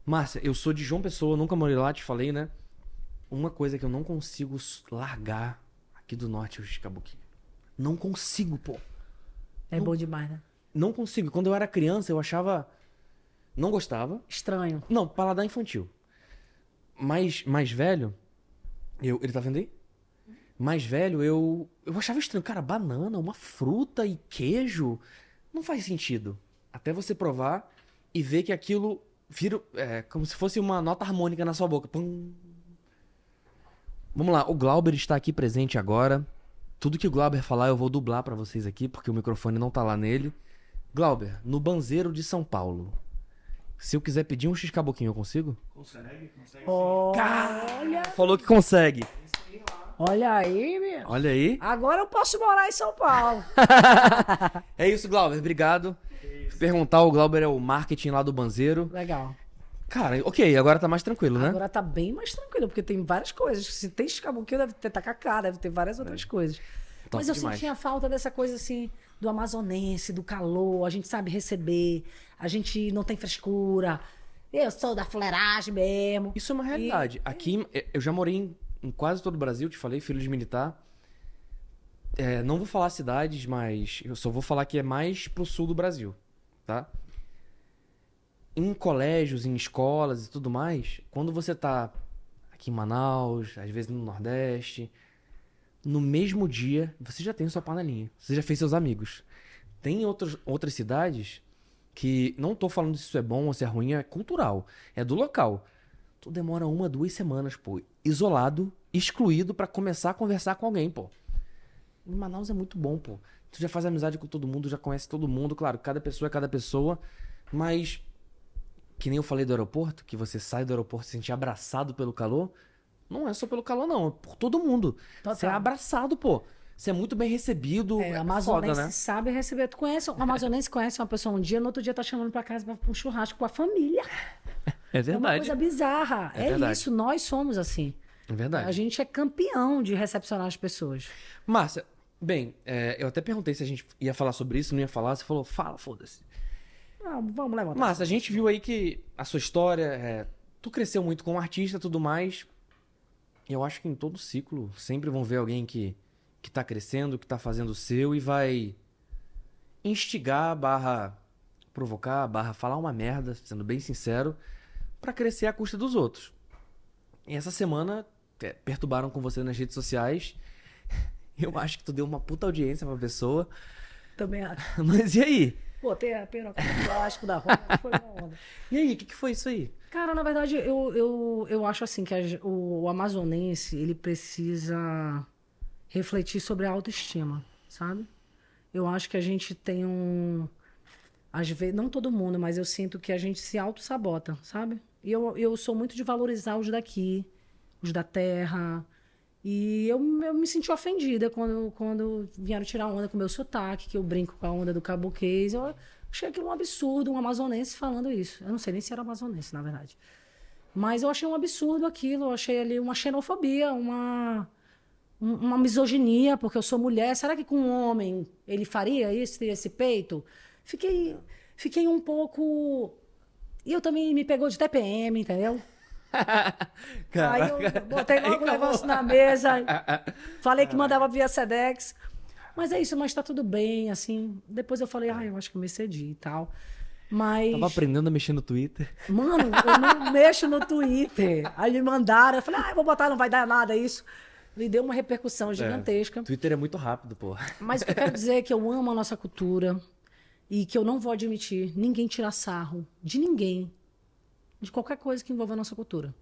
Márcia, eu sou de João Pessoa, nunca morei lá, te falei, né? Uma coisa que eu não consigo largar Aqui do norte, o Chicabuqui. Não consigo, pô. É bom demais, né? Não consigo. Quando eu era criança, eu achava. Não gostava. Estranho. Não, paladar infantil. Mais, mais velho. Eu, ele tá vendo aí? Mais velho, eu. Eu achava estranho. Cara, banana, uma fruta e queijo. Não faz sentido. Até você provar e ver que aquilo vira. É, como se fosse uma nota harmônica na sua boca. Pum. Vamos lá, o Glauber está aqui presente agora. Tudo que o Glauber falar eu vou dublar pra vocês aqui, porque o microfone não tá lá nele. Glauber, no Banzeiro de São Paulo. Se eu quiser pedir um X-Caboquinho, eu consigo? Consegue? Consegue? Olha, Falou que consegue. olha aí, meu. Olha aí. Agora eu posso morar em São Paulo. É isso, Glauber. Obrigado. Perguntar, o Glauber é o marketing lá do Banzeiro. Legal. Cara, ok, agora tá mais tranquilo, né? Agora tá bem mais tranquilo, porque tem várias coisas. Se tem escabuquinho, deve ter tacacá, deve ter várias outras coisas. Top Mas eu demais. sentia falta dessa coisa assim, do amazonense, do calor, a gente sabe receber, a gente não tem frescura. Eu sou da fuleiragem mesmo. Isso é uma realidade. Aqui, eh, eu já morei em, em quase todo o Brasil, te falei, filho de militar. É, não vou falar cidades, mas eu só vou falar que é mais pro sul do Brasil, tá? Em colégios, em escolas e tudo mais, quando você tá aqui em Manaus, às vezes no Nordeste, no mesmo dia você já tem sua panelinha, você já fez seus amigos. Tem outros, outras cidades que não tô falando se isso é bom ou se é ruim, é cultural, é do local. Tu demora uma, duas semanas, pô, isolado, excluído pra começar a conversar com alguém, pô. Em Manaus é muito bom, pô. Tu já faz amizade com todo mundo, já conhece todo mundo, claro, cada pessoa é cada pessoa, mas que nem eu falei do aeroporto, que você sai do aeroporto se sente abraçado pelo calor, não é só pelo calor não, é por todo mundo. Total. Você é abraçado, pô. Você é muito bem recebido, É, é, foda, amazonense né? sabe receber. Tu conhece, o amazonense conhece uma pessoa um dia, no outro dia tá chamando pra casa pra um churrasco com a família. É É uma coisa bizarra. É É, verdade. isso, nós somos assim. É verdade. A gente é campeão de recepcionar as pessoas. Márcia, bem, é, eu até perguntei se a gente ia falar sobre isso, não ia falar, você falou, fala, foda-se. Ah, vamos levantar. Márcia, a gente viu aí que a sua história, é, tu cresceu muito como artista e tudo mais. Eu acho que em todo ciclo sempre vão ver alguém que, que tá crescendo, que tá fazendo o seu e vai instigar, barra provocar, barra falar uma merda, sendo bem sincero, pra crescer à custa dos outros. E essa semana é, perturbaram com você nas redes sociais. Eu acho que tu deu uma puta audiência pra pessoa. Também acho. Mas e aí? Botei a pena com o plástico da roupa, foi uma onda. E aí, o que, que foi isso aí? Cara, na verdade, eu, eu, eu acho assim que a- o, o amazonense, ele precisa refletir sobre a autoestima, sabe? Eu acho que a gente tem um... Às vezes, não todo mundo, mas eu sinto que a gente se auto-sabota, sabe? E eu, eu sou muito de valorizar os daqui, os da terra. E eu, eu me senti ofendida quando, quando vieram tirar onda com o meu sotaque, que eu brinco com a onda do caboquês. Eu achei aquilo um absurdo, um amazonense falando isso. Eu não sei nem se era amazonense, na verdade. Mas eu achei um absurdo aquilo, eu achei ali uma xenofobia, uma, um- uma misoginia, porque eu sou mulher. Será que com um homem ele faria isso, teria esse peito? Fiquei, fiquei um pouco. E eu também me pegou de TPM, entendeu? Aí eu botei logo o negócio na mesa, falei que mandava via Sedex. Mas é isso, mas tá tudo bem, assim. Depois eu falei, ah, eu acho que eu me excedi e tal. Mas. Tava aprendendo a mexer no Twitter. Mano, eu não mexo no Twitter. Aí me mandaram, eu falei, ah, eu vou botar, não vai dar nada isso. Me deu uma repercussão gigantesca. Twitter é muito rápido, pô. Mas o que eu quero dizer é que eu amo a nossa cultura e que eu não vou admitir ninguém tirar sarro de ninguém, de qualquer coisa que envolva a nossa cultura.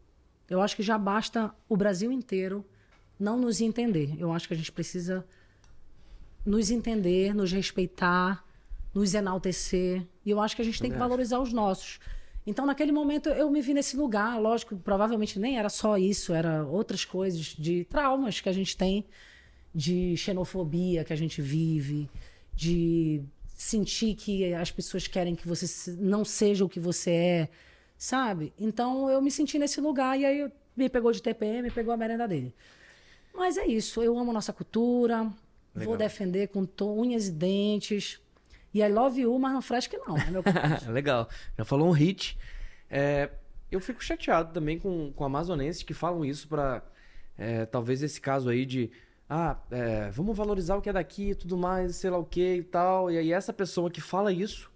Eu acho que já basta o Brasil inteiro não nos entender. Eu acho que a gente precisa nos entender, nos respeitar, nos enaltecer. E eu acho que a gente tem que valorizar os nossos. Então, naquele momento, eu me vi nesse lugar. Lógico, provavelmente nem era só isso, era outras coisas de traumas que a gente tem, de xenofobia que a gente vive, de sentir que as pessoas querem que você não seja o que você é, sabe? Então, eu me senti nesse lugar e aí me pegou de TPM, me pegou a merenda dele. Mas é isso, eu amo nossa cultura, Legal. vou defender com unhas e dentes. E I love you, mas não fresque não, né, meu? Legal. Já falou um hit. É, eu fico chateado também com, com amazonenses que falam isso pra. é, talvez esse caso aí de. Ah, é, vamos valorizar o que é daqui e tudo mais, sei lá o que e tal. E aí essa pessoa que fala isso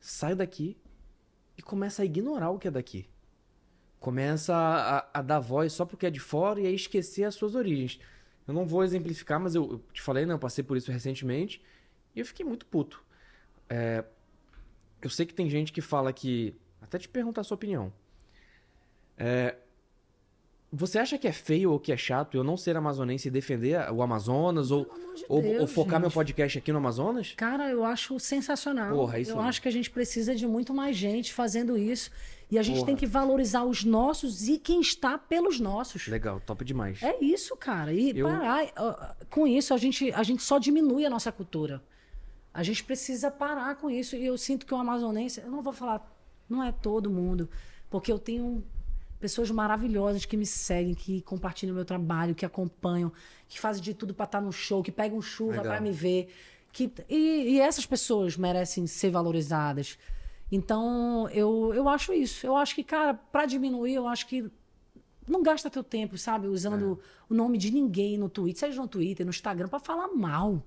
sai daqui e começa a ignorar o que é daqui. Começa a, a dar voz só porque é de fora e a esquecer as suas origens. Eu não vou exemplificar, mas eu, eu te falei, né? Eu passei por isso recentemente e eu fiquei muito puto. É, eu sei que tem gente que fala que. Até te perguntar a sua opinião. É, você acha que é feio ou que é chato eu não ser amazonense e defender o Amazonas ou, de ou, Deus, ou focar meu gente. podcast aqui no Amazonas? Cara, eu acho sensacional. Porra, isso eu acho que a gente precisa de muito mais gente fazendo isso. E a gente Porra. tem que valorizar os nossos e quem está pelos nossos. Legal, top demais. É isso, cara. E Eu- parar. Com isso, a gente, a gente só diminui a nossa cultura. A gente precisa parar com isso. E eu sinto que o amazonense, eu não vou falar, não é todo mundo, porque eu tenho pessoas maravilhosas que me seguem, que compartilham meu trabalho, que acompanham, que fazem de tudo para estar no show, que pegam chuva para me ver. Que, e, e essas pessoas merecem ser valorizadas. Então, eu, eu acho isso. Eu acho que, cara, para diminuir, eu acho que não gasta teu tempo, sabe, usando o nome de ninguém no Twitter, seja no Twitter, no Instagram, para falar mal.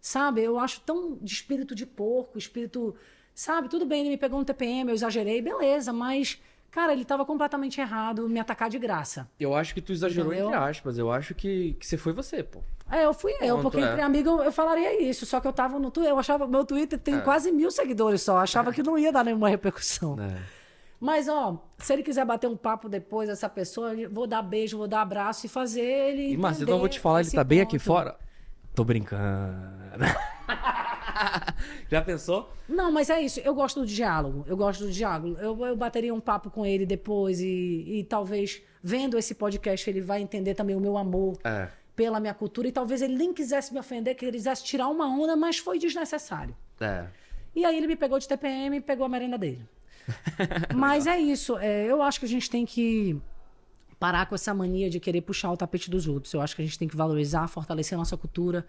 Sabe? Eu acho tão de espírito de porco, espírito. Sabe? Tudo bem, ele me pegou no TPM, eu exagerei, beleza, mas, cara, ele tava completamente errado me atacar de graça. Eu acho que tu exagerou Entendeu? entre aspas. Eu acho que, que você foi você, pô. É, eu fui eu, Pronto, porque é. entre amigos eu, eu falaria isso, só que eu tava no Twitter, eu achava, meu Twitter tem É. quase mil seguidores só, achava que não ia dar nenhuma repercussão. É. Mas, ó, se ele quiser bater um papo depois, essa pessoa, vou dar beijo, vou dar abraço e fazer ele. E, então eu vou te falar, ele tá bem aqui ponto. fora. Tô brincando. Já pensou? Não, mas é isso. Eu gosto do diálogo. Eu gosto do diálogo. Eu, eu bateria um papo com ele depois e, e talvez, vendo esse podcast, ele vai entender também o meu amor É. pela minha cultura. E talvez ele nem quisesse me ofender, que ele quisesse tirar uma onda, mas foi desnecessário. É. E aí ele me pegou de TPM e pegou a merenda dele. Mas é isso. é, eu acho que a gente tem que parar com essa mania de querer puxar o tapete dos outros. Eu acho que a gente tem que valorizar, fortalecer a nossa cultura.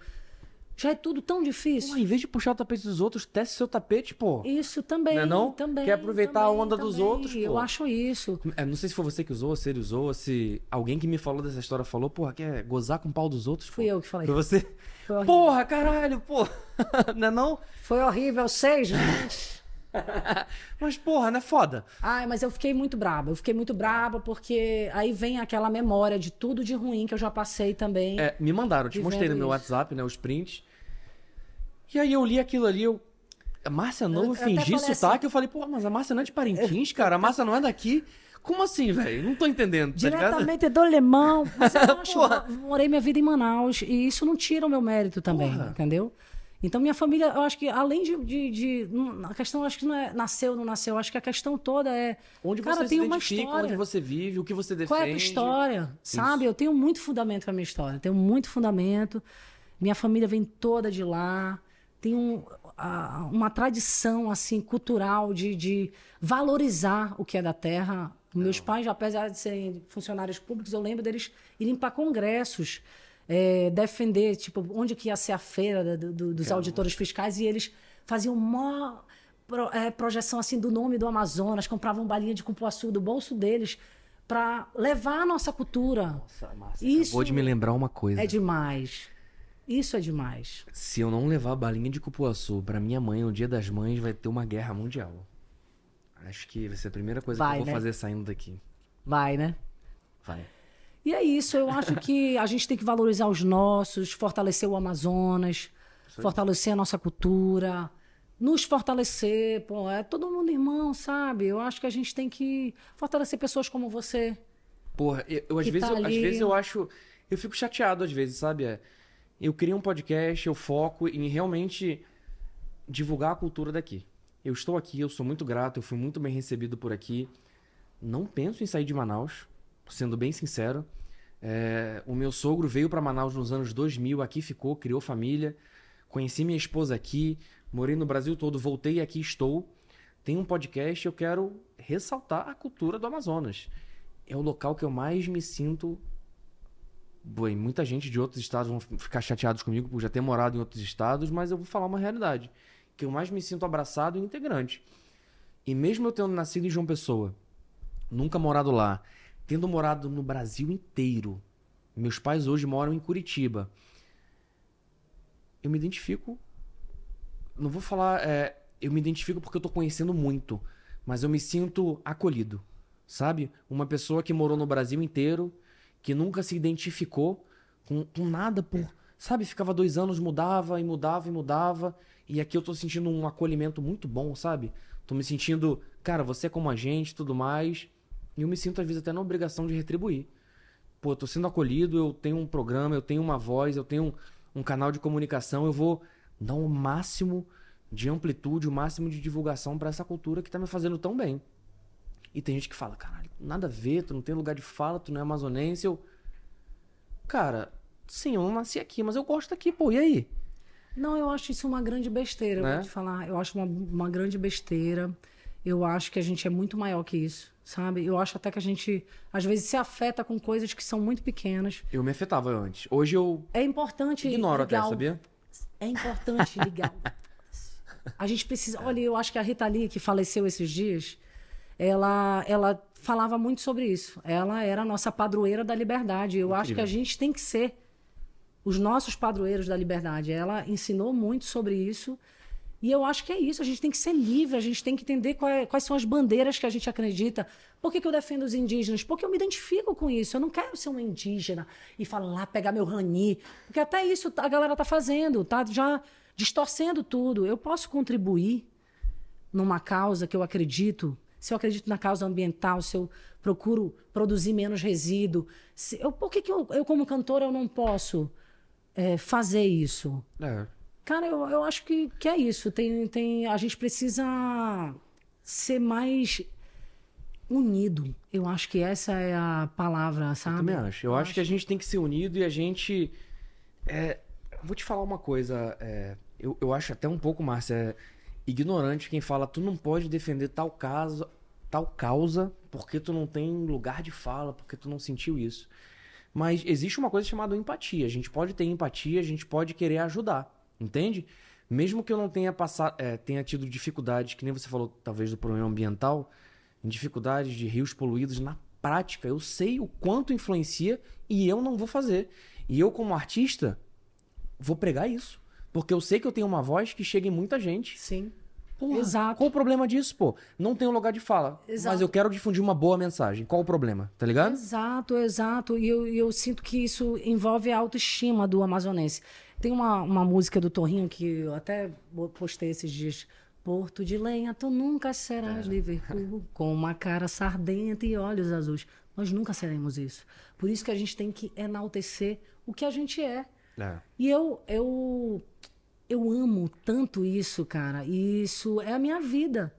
Já é tudo tão difícil. Pô, em vez de puxar o tapete dos outros, teste seu tapete, pô. Isso também. Não é não? Também. Quer aproveitar a também, onda dos também. outros, pô. Eu acho isso. É, não sei se foi você que usou, se ele usou, ou se alguém que me falou dessa história falou, porra, quer gozar com o pau dos outros? Fui pô? eu que falei. Foi você? Foi horrível. Porra, caralho, pô. não é não? Foi horrível, seja. Mas, porra, não é foda. Ai, mas eu fiquei muito braba. Eu fiquei muito braba porque aí vem aquela memória de tudo de ruim que eu já passei também. É, me mandaram, eu te mostrei no meu isso. WhatsApp, né, os prints. E aí eu li aquilo ali, eu... A Márcia Novo Eu- fingi sotaque, eu falei, pô, mas a Márcia não é de Parintins, cara, a Márcia não é daqui. Como assim, velho? Não tô entendendo, tá ligado? Diretamente do Lemão. Mas eu acho, Porra. eu morei minha vida em Manaus e isso não tira o meu mérito também, Porra. entendeu? Então, minha família, eu acho que além de. de, de- não- a questão, acho que não é nasceu, não nasceu. Eu acho que a questão toda é. Onde cara, você tem se uma história. onde você vive, o que você defende. Qual é a tua história? Sabe? Eu tenho muito fundamento com a minha história. Tenho muito fundamento. Minha família vem toda de lá. Tem um, a- uma tradição assim cultural de, de valorizar o que é da terra. Meus pais, apesar de serem funcionários públicos, eu lembro deles irem para congressos, é, defender, tipo, onde que ia ser a feira do- do- dos auditores fiscais, e eles faziam mó pro- é, projeção assim do nome do Amazonas, compravam balinha de cupuaçu do bolso deles para levar a nossa cultura. Nossa, Márcia, Isso acabou de me lembrar uma coisa. É demais. Isso é demais. Se eu não levar a balinha de cupuaçu pra minha mãe no dia das mães, vai ter uma guerra mundial. Acho que vai ser a primeira coisa Vai, que eu vou né? fazer saindo daqui. Vai, né? Vai. E é isso, eu acho que a gente tem que valorizar os nossos, fortalecer o Amazonas, fortalecer a nossa cultura, nos fortalecer, pô, é todo mundo irmão, sabe? Eu acho que a gente tem que fortalecer pessoas como você. Porra, eu, eu, às, Que vezes, tá eu- às vezes eu acho. Eu fico chateado às vezes, sabe? É, Eu crio um podcast, eu foco em realmente divulgar a cultura daqui. Eu estou aqui, eu sou muito grato, eu fui muito bem recebido por aqui. Não penso em sair de Manaus, sendo bem sincero. É, o meu sogro veio para Manaus nos anos 2000, aqui ficou, criou família. Conheci minha esposa aqui, morei no Brasil todo, voltei e aqui estou. Tem um podcast, eu quero ressaltar a cultura do Amazonas. É o local que eu mais me sinto. Bem, muita gente de outros estados vão ficar chateados comigo por já ter morado em outros estados, mas eu vou falar uma realidade. Que eu mais me sinto abraçado e integrante. E mesmo eu tendo nascido em João Pessoa, nunca morado lá, tendo morado no Brasil inteiro, Meus pais hoje moram em Curitiba. Eu me identifico. Não vou falar. é, eu me identifico porque eu tô conhecendo muito. Mas eu me sinto acolhido. Sabe? Uma pessoa que morou no Brasil inteiro, que nunca se identificou com, com nada por. Sabe? Ficava dois anos, mudava e mudava e mudava. E aqui eu tô sentindo um acolhimento muito bom, sabe? Tô me sentindo, cara, você é como a gente tudo mais. E eu me sinto, às vezes, até na obrigação de retribuir. Pô, eu tô sendo acolhido, eu tenho um programa, eu tenho uma voz, eu tenho um, um canal de comunicação, eu vou dar o máximo de amplitude, o máximo de divulgação pra essa cultura que tá me fazendo tão bem. E tem gente que fala, caralho, nada a ver, tu não tem lugar de fala, tu não é amazonense. Eu. Cara, sim, eu não nasci aqui, mas eu gosto daqui, pô, e aí? Não, eu acho isso uma grande besteira, eu Né? vou te falar. Eu acho uma, uma grande besteira. Eu acho que a gente é muito maior que isso, sabe? Eu acho até que a gente, às vezes, se afeta com coisas que são muito pequenas. Eu me afetava antes. Hoje eu É importante ignoro até, ligar o- sabia? É importante ligar. A gente precisa. Olha, eu acho que a Rita Lee, que faleceu esses dias, ela, ela falava muito sobre isso. Ela era a nossa padroeira da liberdade. Eu acho que a gente tem que ser os nossos padroeiros da liberdade. Ela ensinou muito sobre isso. E eu acho que é isso. A gente tem que ser livre, a gente tem que entender é- quais são as bandeiras que a gente acredita. Por que, que eu defendo os indígenas? Porque eu me identifico com isso. Eu não quero ser uma indígena e falar lá, pegar meu rani. Porque até isso a galera tá fazendo, tá já distorcendo tudo. Eu posso contribuir numa causa que eu acredito, se eu acredito na causa ambiental, se eu procuro produzir menos resíduo, se, eu, por que, que eu, eu, como cantora, eu não posso eh, fazer isso? É. Cara, eu, eu acho que, que é isso. Tem, tem, a gente precisa ser mais unido. Eu acho que essa é a palavra, sabe? Eu também acho. Eu, acho, que a gente tem que ser unido e a gente. É, vou te falar uma coisa. é, eu, eu acho até um pouco, Márcia, é, ignorante quem fala tu não pode defender tal caso, tal causa porque tu não tem lugar de fala, porque tu não sentiu isso. Mas existe uma coisa chamada empatia. A gente pode ter empatia, a gente pode querer ajudar, entende? Mesmo que eu não tenha passado, é, tenha tido dificuldades, que nem você falou, talvez do problema ambiental, dificuldades de rios poluídos na prática, eu sei o quanto influencia e eu não vou fazer. E eu como artista vou pregar isso, porque eu sei que eu tenho uma voz que chega em muita gente. Sim. Porra, Exato. Qual o problema disso, pô? Não tenho lugar de fala, Exato. mas eu quero difundir uma boa mensagem. Qual o problema? Tá ligado? Exato, exato. E eu, e eu sinto que isso envolve a autoestima do amazonense. Tem uma, uma música do Torrinho que eu até postei esses dias. Porto de lenha, tu nunca serás Liverpool, com uma cara sardenta e olhos azuis. Nós nunca seremos isso. Por isso que a gente tem que enaltecer o que a gente é. É. E eu, eu, eu amo tanto isso, cara. E isso é a minha vida.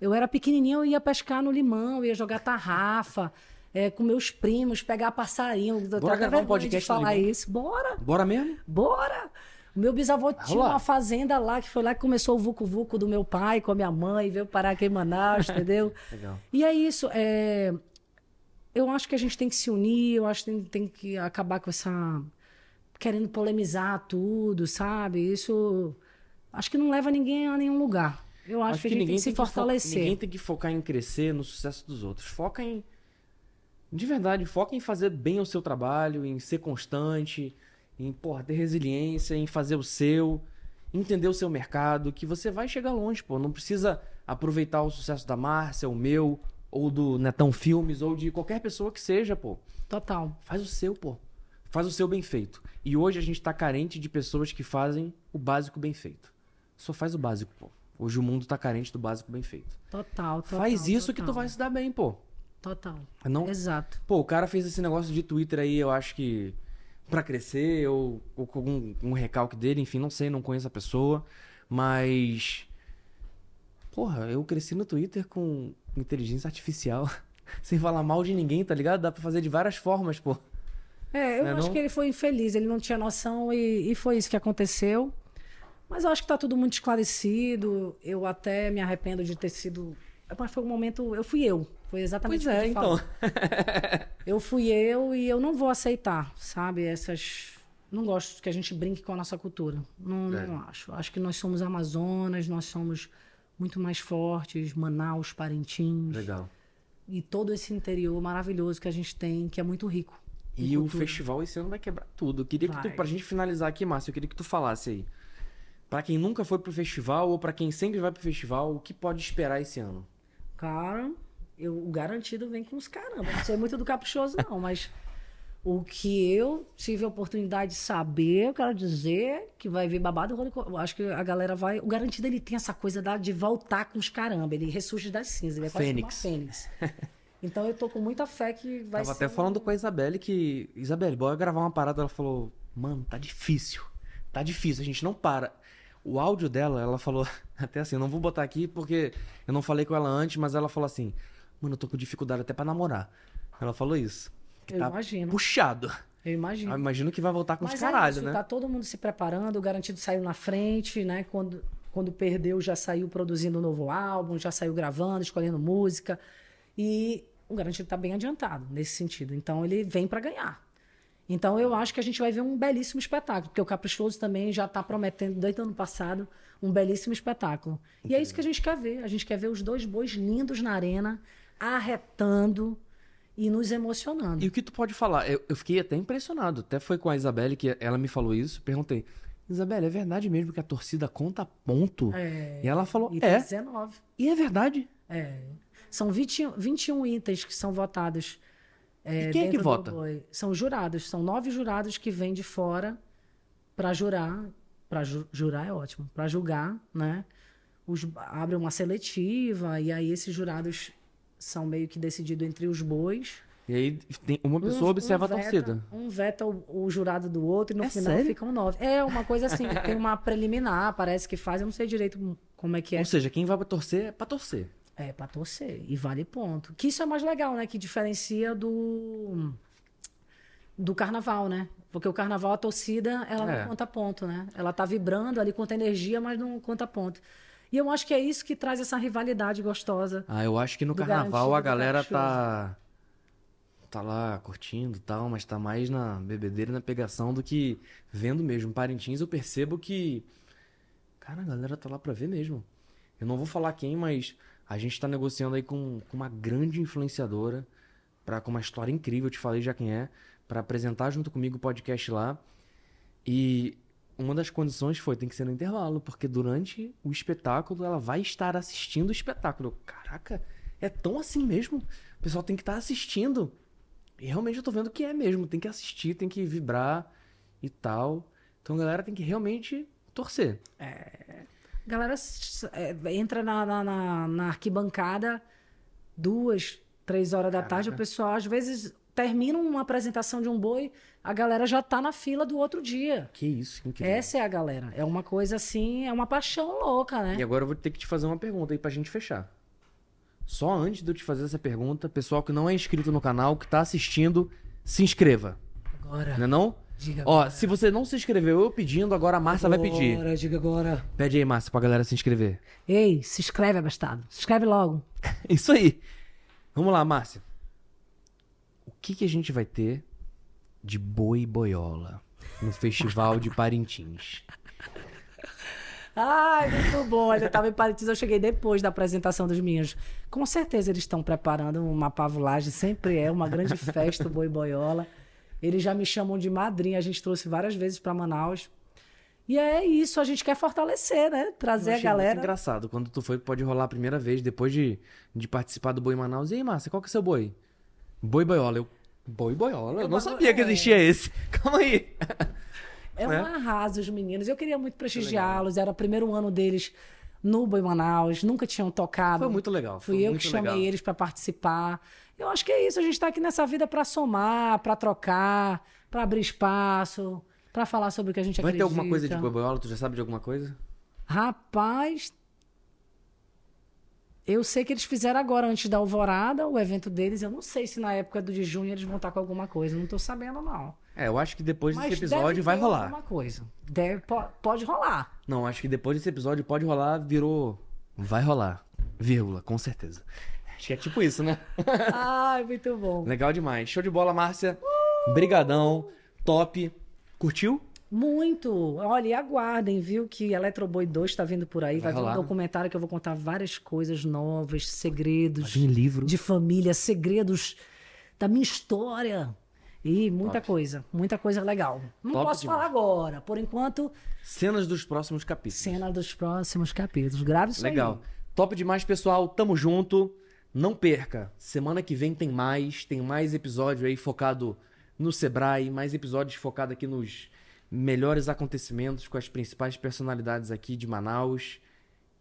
Eu era pequenininha, eu ia pescar no limão, eu ia jogar tarrafa, é, com meus primos, pegar passarinho. Bora gravar um podcast de falar isso. Bora, Bora mesmo? bora! O meu bisavô tinha lá. uma fazenda lá, que foi lá que começou o Vucu Vucu do meu pai com a minha mãe, veio parar aqui em Manaus, entendeu? Legal. E é isso. é, Eu acho que a gente tem que se unir, eu acho que tem, tem que acabar com essa. querendo polemizar tudo, sabe? Isso. Acho que não leva ninguém a nenhum lugar. Eu acho, que, a gente tem que se fo- fortalecer. ninguém tem que focar em crescer no sucesso dos outros. Foca em. De verdade, foca em fazer bem o seu trabalho, em ser constante, em porra, ter resiliência, em fazer o seu, entender o seu mercado, que você vai chegar longe, pô. Não precisa aproveitar o sucesso da Márcia, o meu, ou do Netão Filmes, ou de qualquer pessoa que seja, pô. Total. Faz o seu, pô. Faz o seu bem feito. E hoje a gente tá carente de pessoas que fazem o básico bem feito. Só faz o básico, pô. Hoje o mundo tá carente do básico bem feito. Total, total. faz isso que tu total. vai se dar bem, pô. Total. Não... Exato. Pô, o cara fez esse negócio de Twitter aí, eu acho que pra crescer, ou, ou com algum um recalque dele, enfim, não sei, não conheço a pessoa. Mas. Porra, eu cresci no Twitter com inteligência artificial. Sem falar mal de ninguém, tá ligado? Dá pra fazer de várias formas, pô. É, eu Né, acho não? que ele foi infeliz, ele não tinha noção e, e foi isso que aconteceu. Mas eu acho que tá tudo muito esclarecido. Eu até me arrependo de ter sido. Mas foi um momento. Eu fui eu. Foi exatamente Pois o que é, então. Eu fui eu e eu não vou aceitar, sabe? Essas. Não gosto que a gente brinque com a nossa cultura. Não, É. não acho. Acho que nós somos Amazonas, nós somos muito mais fortes, Manaus, Parintins. Legal. E todo esse interior maravilhoso que a gente tem, que é muito rico. E o festival esse ano vai quebrar tudo. Eu queria que tu, Vai. pra gente finalizar aqui, Márcio, eu queria que tu falasse aí. Pra quem nunca foi pro festival ou pra quem sempre vai pro festival, o que pode esperar esse ano? Cara, eu, o garantido vem com os caramba. Não sei muito do caprichoso, não, mas o que eu tive a oportunidade de saber, eu quero dizer que vai vir babado. rolo- Eu acho que a galera vai. O garantido ele tem essa coisa da, de voltar com os caramba. Ele ressurge das cinzas. Ele é Fênix. fênix. Então eu tô com muita fé que vai Tava ser. até falando com a Isabelle que. Isabelle, bora gravar uma parada. Ela falou, mano, tá difícil. Tá difícil, a gente não para. O áudio dela, ela falou, até assim, eu não vou botar aqui porque eu não falei com ela antes, mas ela falou assim, mano, eu tô com dificuldade até pra namorar. Ela falou isso. Que Eu tá imagino. puxado. Eu imagino. Eu imagino que vai voltar com os Mas é caralho, isso, né? tá todo mundo se preparando, o Garantido saiu na frente, né? Quando, quando perdeu, já saiu produzindo um novo álbum, já saiu gravando, escolhendo música. E o Garantido tá bem adiantado nesse sentido. Então ele vem para ganhar. Então eu acho que a gente vai ver um belíssimo espetáculo, porque o Caprichoso também já tá prometendo, desde o ano passado, um belíssimo espetáculo. E é isso que a gente quer ver. A gente quer ver os dois bois lindos na arena, arretando e nos emocionando. E o que tu pode falar? Eu, eu fiquei até impressionado. Até foi com a Isabelle que ela me falou isso. Perguntei, Isabelle, é verdade mesmo que a torcida conta ponto? É, E ela falou, e é. 19. E é verdade. É. São 20, 21 itens que são votados. é, E quem é que do vota? São jurados. São nove jurados que vêm de fora para jurar. Para jurar é ótimo. Para julgar, né? Os, abre uma seletiva e aí esses jurados são meio que decididos entre os bois. E aí tem uma pessoa Um- observa um a veta- torcida. Um veta o, o jurado do outro e no É final sério? ficam nove. É uma coisa assim, tem uma preliminar, parece que faz, eu não sei direito como é que é. Ou seja, quem vai pra torcer é pra torcer. É, pra torcer. E vale ponto. Que isso é mais legal, né? Que diferencia do. Do carnaval, né? Porque o carnaval, a torcida, ela É. não conta ponto, né? Ela tá vibrando ali, conta energia, mas não conta ponto. E eu acho que é isso que traz essa rivalidade gostosa. Ah, eu acho que no carnaval a galera tá. Tá lá curtindo e tal, mas tá mais na bebedeira e na pegação do que vendo mesmo. Parintins eu percebo que. Cara, a galera tá lá pra ver mesmo. Eu não vou falar quem, mas a gente tá negociando aí com, com uma grande influenciadora, pra, com uma história incrível, eu te falei já quem é, pra apresentar junto comigo o podcast lá. E uma das condições foi, tem que ser no intervalo, porque durante o espetáculo ela vai estar assistindo o espetáculo. Caraca, é tão assim mesmo? O pessoal tem que estar assistindo. E realmente eu tô vendo que é mesmo, tem que assistir, tem que vibrar e tal. Então a galera tem que realmente torcer. A galera é, entra na, na, na- na arquibancada duas, três horas da tarde. O Caraca. pessoal, às vezes, termina uma apresentação de um boi, a galera já tá na fila do outro dia. Que isso, incrível. Essa é a galera. É uma coisa assim, é uma paixão louca, né? E agora eu vou ter que te fazer uma pergunta aí pra gente fechar. Só antes de eu te fazer essa pergunta, pessoal que não é inscrito no canal, que tá assistindo, se inscreva. Agora. Não é não? Diga Ó, agora. se você não se inscreveu, eu pedindo, agora a Márcia vai pedir. Agora, diga agora. Pede aí, Márcia, pra galera se inscrever. Ei, se inscreve, abastado. Se inscreve logo. Isso aí. Vamos lá, Márcia. O que, que a gente vai ter de boi boiola no Festival de Parintins? Ai, muito bom. Olha, eu tava em Parintins, eu cheguei depois da apresentação dos meninos. Com certeza eles estão preparando uma pavulagem, sempre é uma grande festa, o Boi Boiola. Eles já me chamam de madrinha, a gente trouxe várias vezes para Manaus. E é isso, a gente quer fortalecer, né? Trazer a achei muito galera. engraçado. Quando tu foi, pode rolar a primeira vez, depois de, de participar do Boi Manaus. E aí, Márcia, qual que é o seu boi? Boi boiola. Eu, boi boiola? Eu não Eu- sabia que é. existia esse. Calma aí. É um né? arraso os meninos. Eu queria muito prestigiá-los. Era o primeiro ano deles no Boi Manaus. Nunca tinham tocado. Foi muito legal. foi Fui eu que chamei legal. eles para participar. Eu acho que é isso. A gente está aqui nessa vida para somar, para trocar, para abrir espaço, para falar sobre o que a gente Vai ter acredita. alguma coisa de boi boiola? Tu já sabe de alguma coisa? Rapaz, eu sei que eles fizeram agora, antes da Alvorada, o evento deles. Eu não sei se na época do de junho eles vão estar com alguma coisa. Não tô sabendo, não. É, eu acho que depois Mas desse episódio vai rolar. alguma coisa. Deve, po- pode rolar. Não, acho que depois desse episódio pode rolar, virou. Vai rolar. Vírgula, com certeza. Acho que é tipo isso, né? Ai, muito bom. Legal demais. Show de bola, Márcia. Brigadão. Top. Curtiu? Muito. Olha, e aguardem, viu? Que Eletroboy 2 está vindo por aí. Vai Vai, vir um documentário que eu vou contar várias coisas novas, segredos Tem livro. de família, segredos da minha história. E muita Top. coisa, muita coisa legal. Não Top posso demais. falar agora. Por enquanto, Cenas dos próximos capítulos. cena dos próximos capítulos. Grave isso Legal. aí. Top demais, pessoal. Tamo junto. Não perca. Semana que vem tem mais. Tem mais episódio aí focado no Sebrae. Mais episódios focados aqui nos melhores acontecimentos com as principais personalidades aqui de Manaus.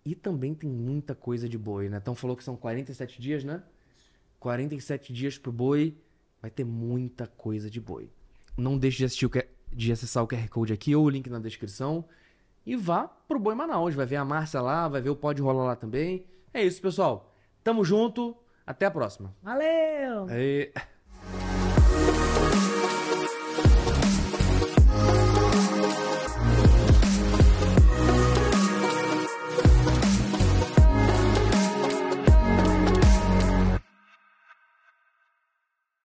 E também tem muita coisa de boi, né? Então falou que são 47 dias, né? 47 dias pro boi. Vai ter muita coisa de boi. Não deixe de assistir o Q- de acessar o QR Code aqui ou o link na descrição. E vá pro Boi Manaus. Vai ver a Márcia lá, vai ver o Pode Rolar lá também. É isso, pessoal. Tamo junto. Até a próxima. Valeu! Aê.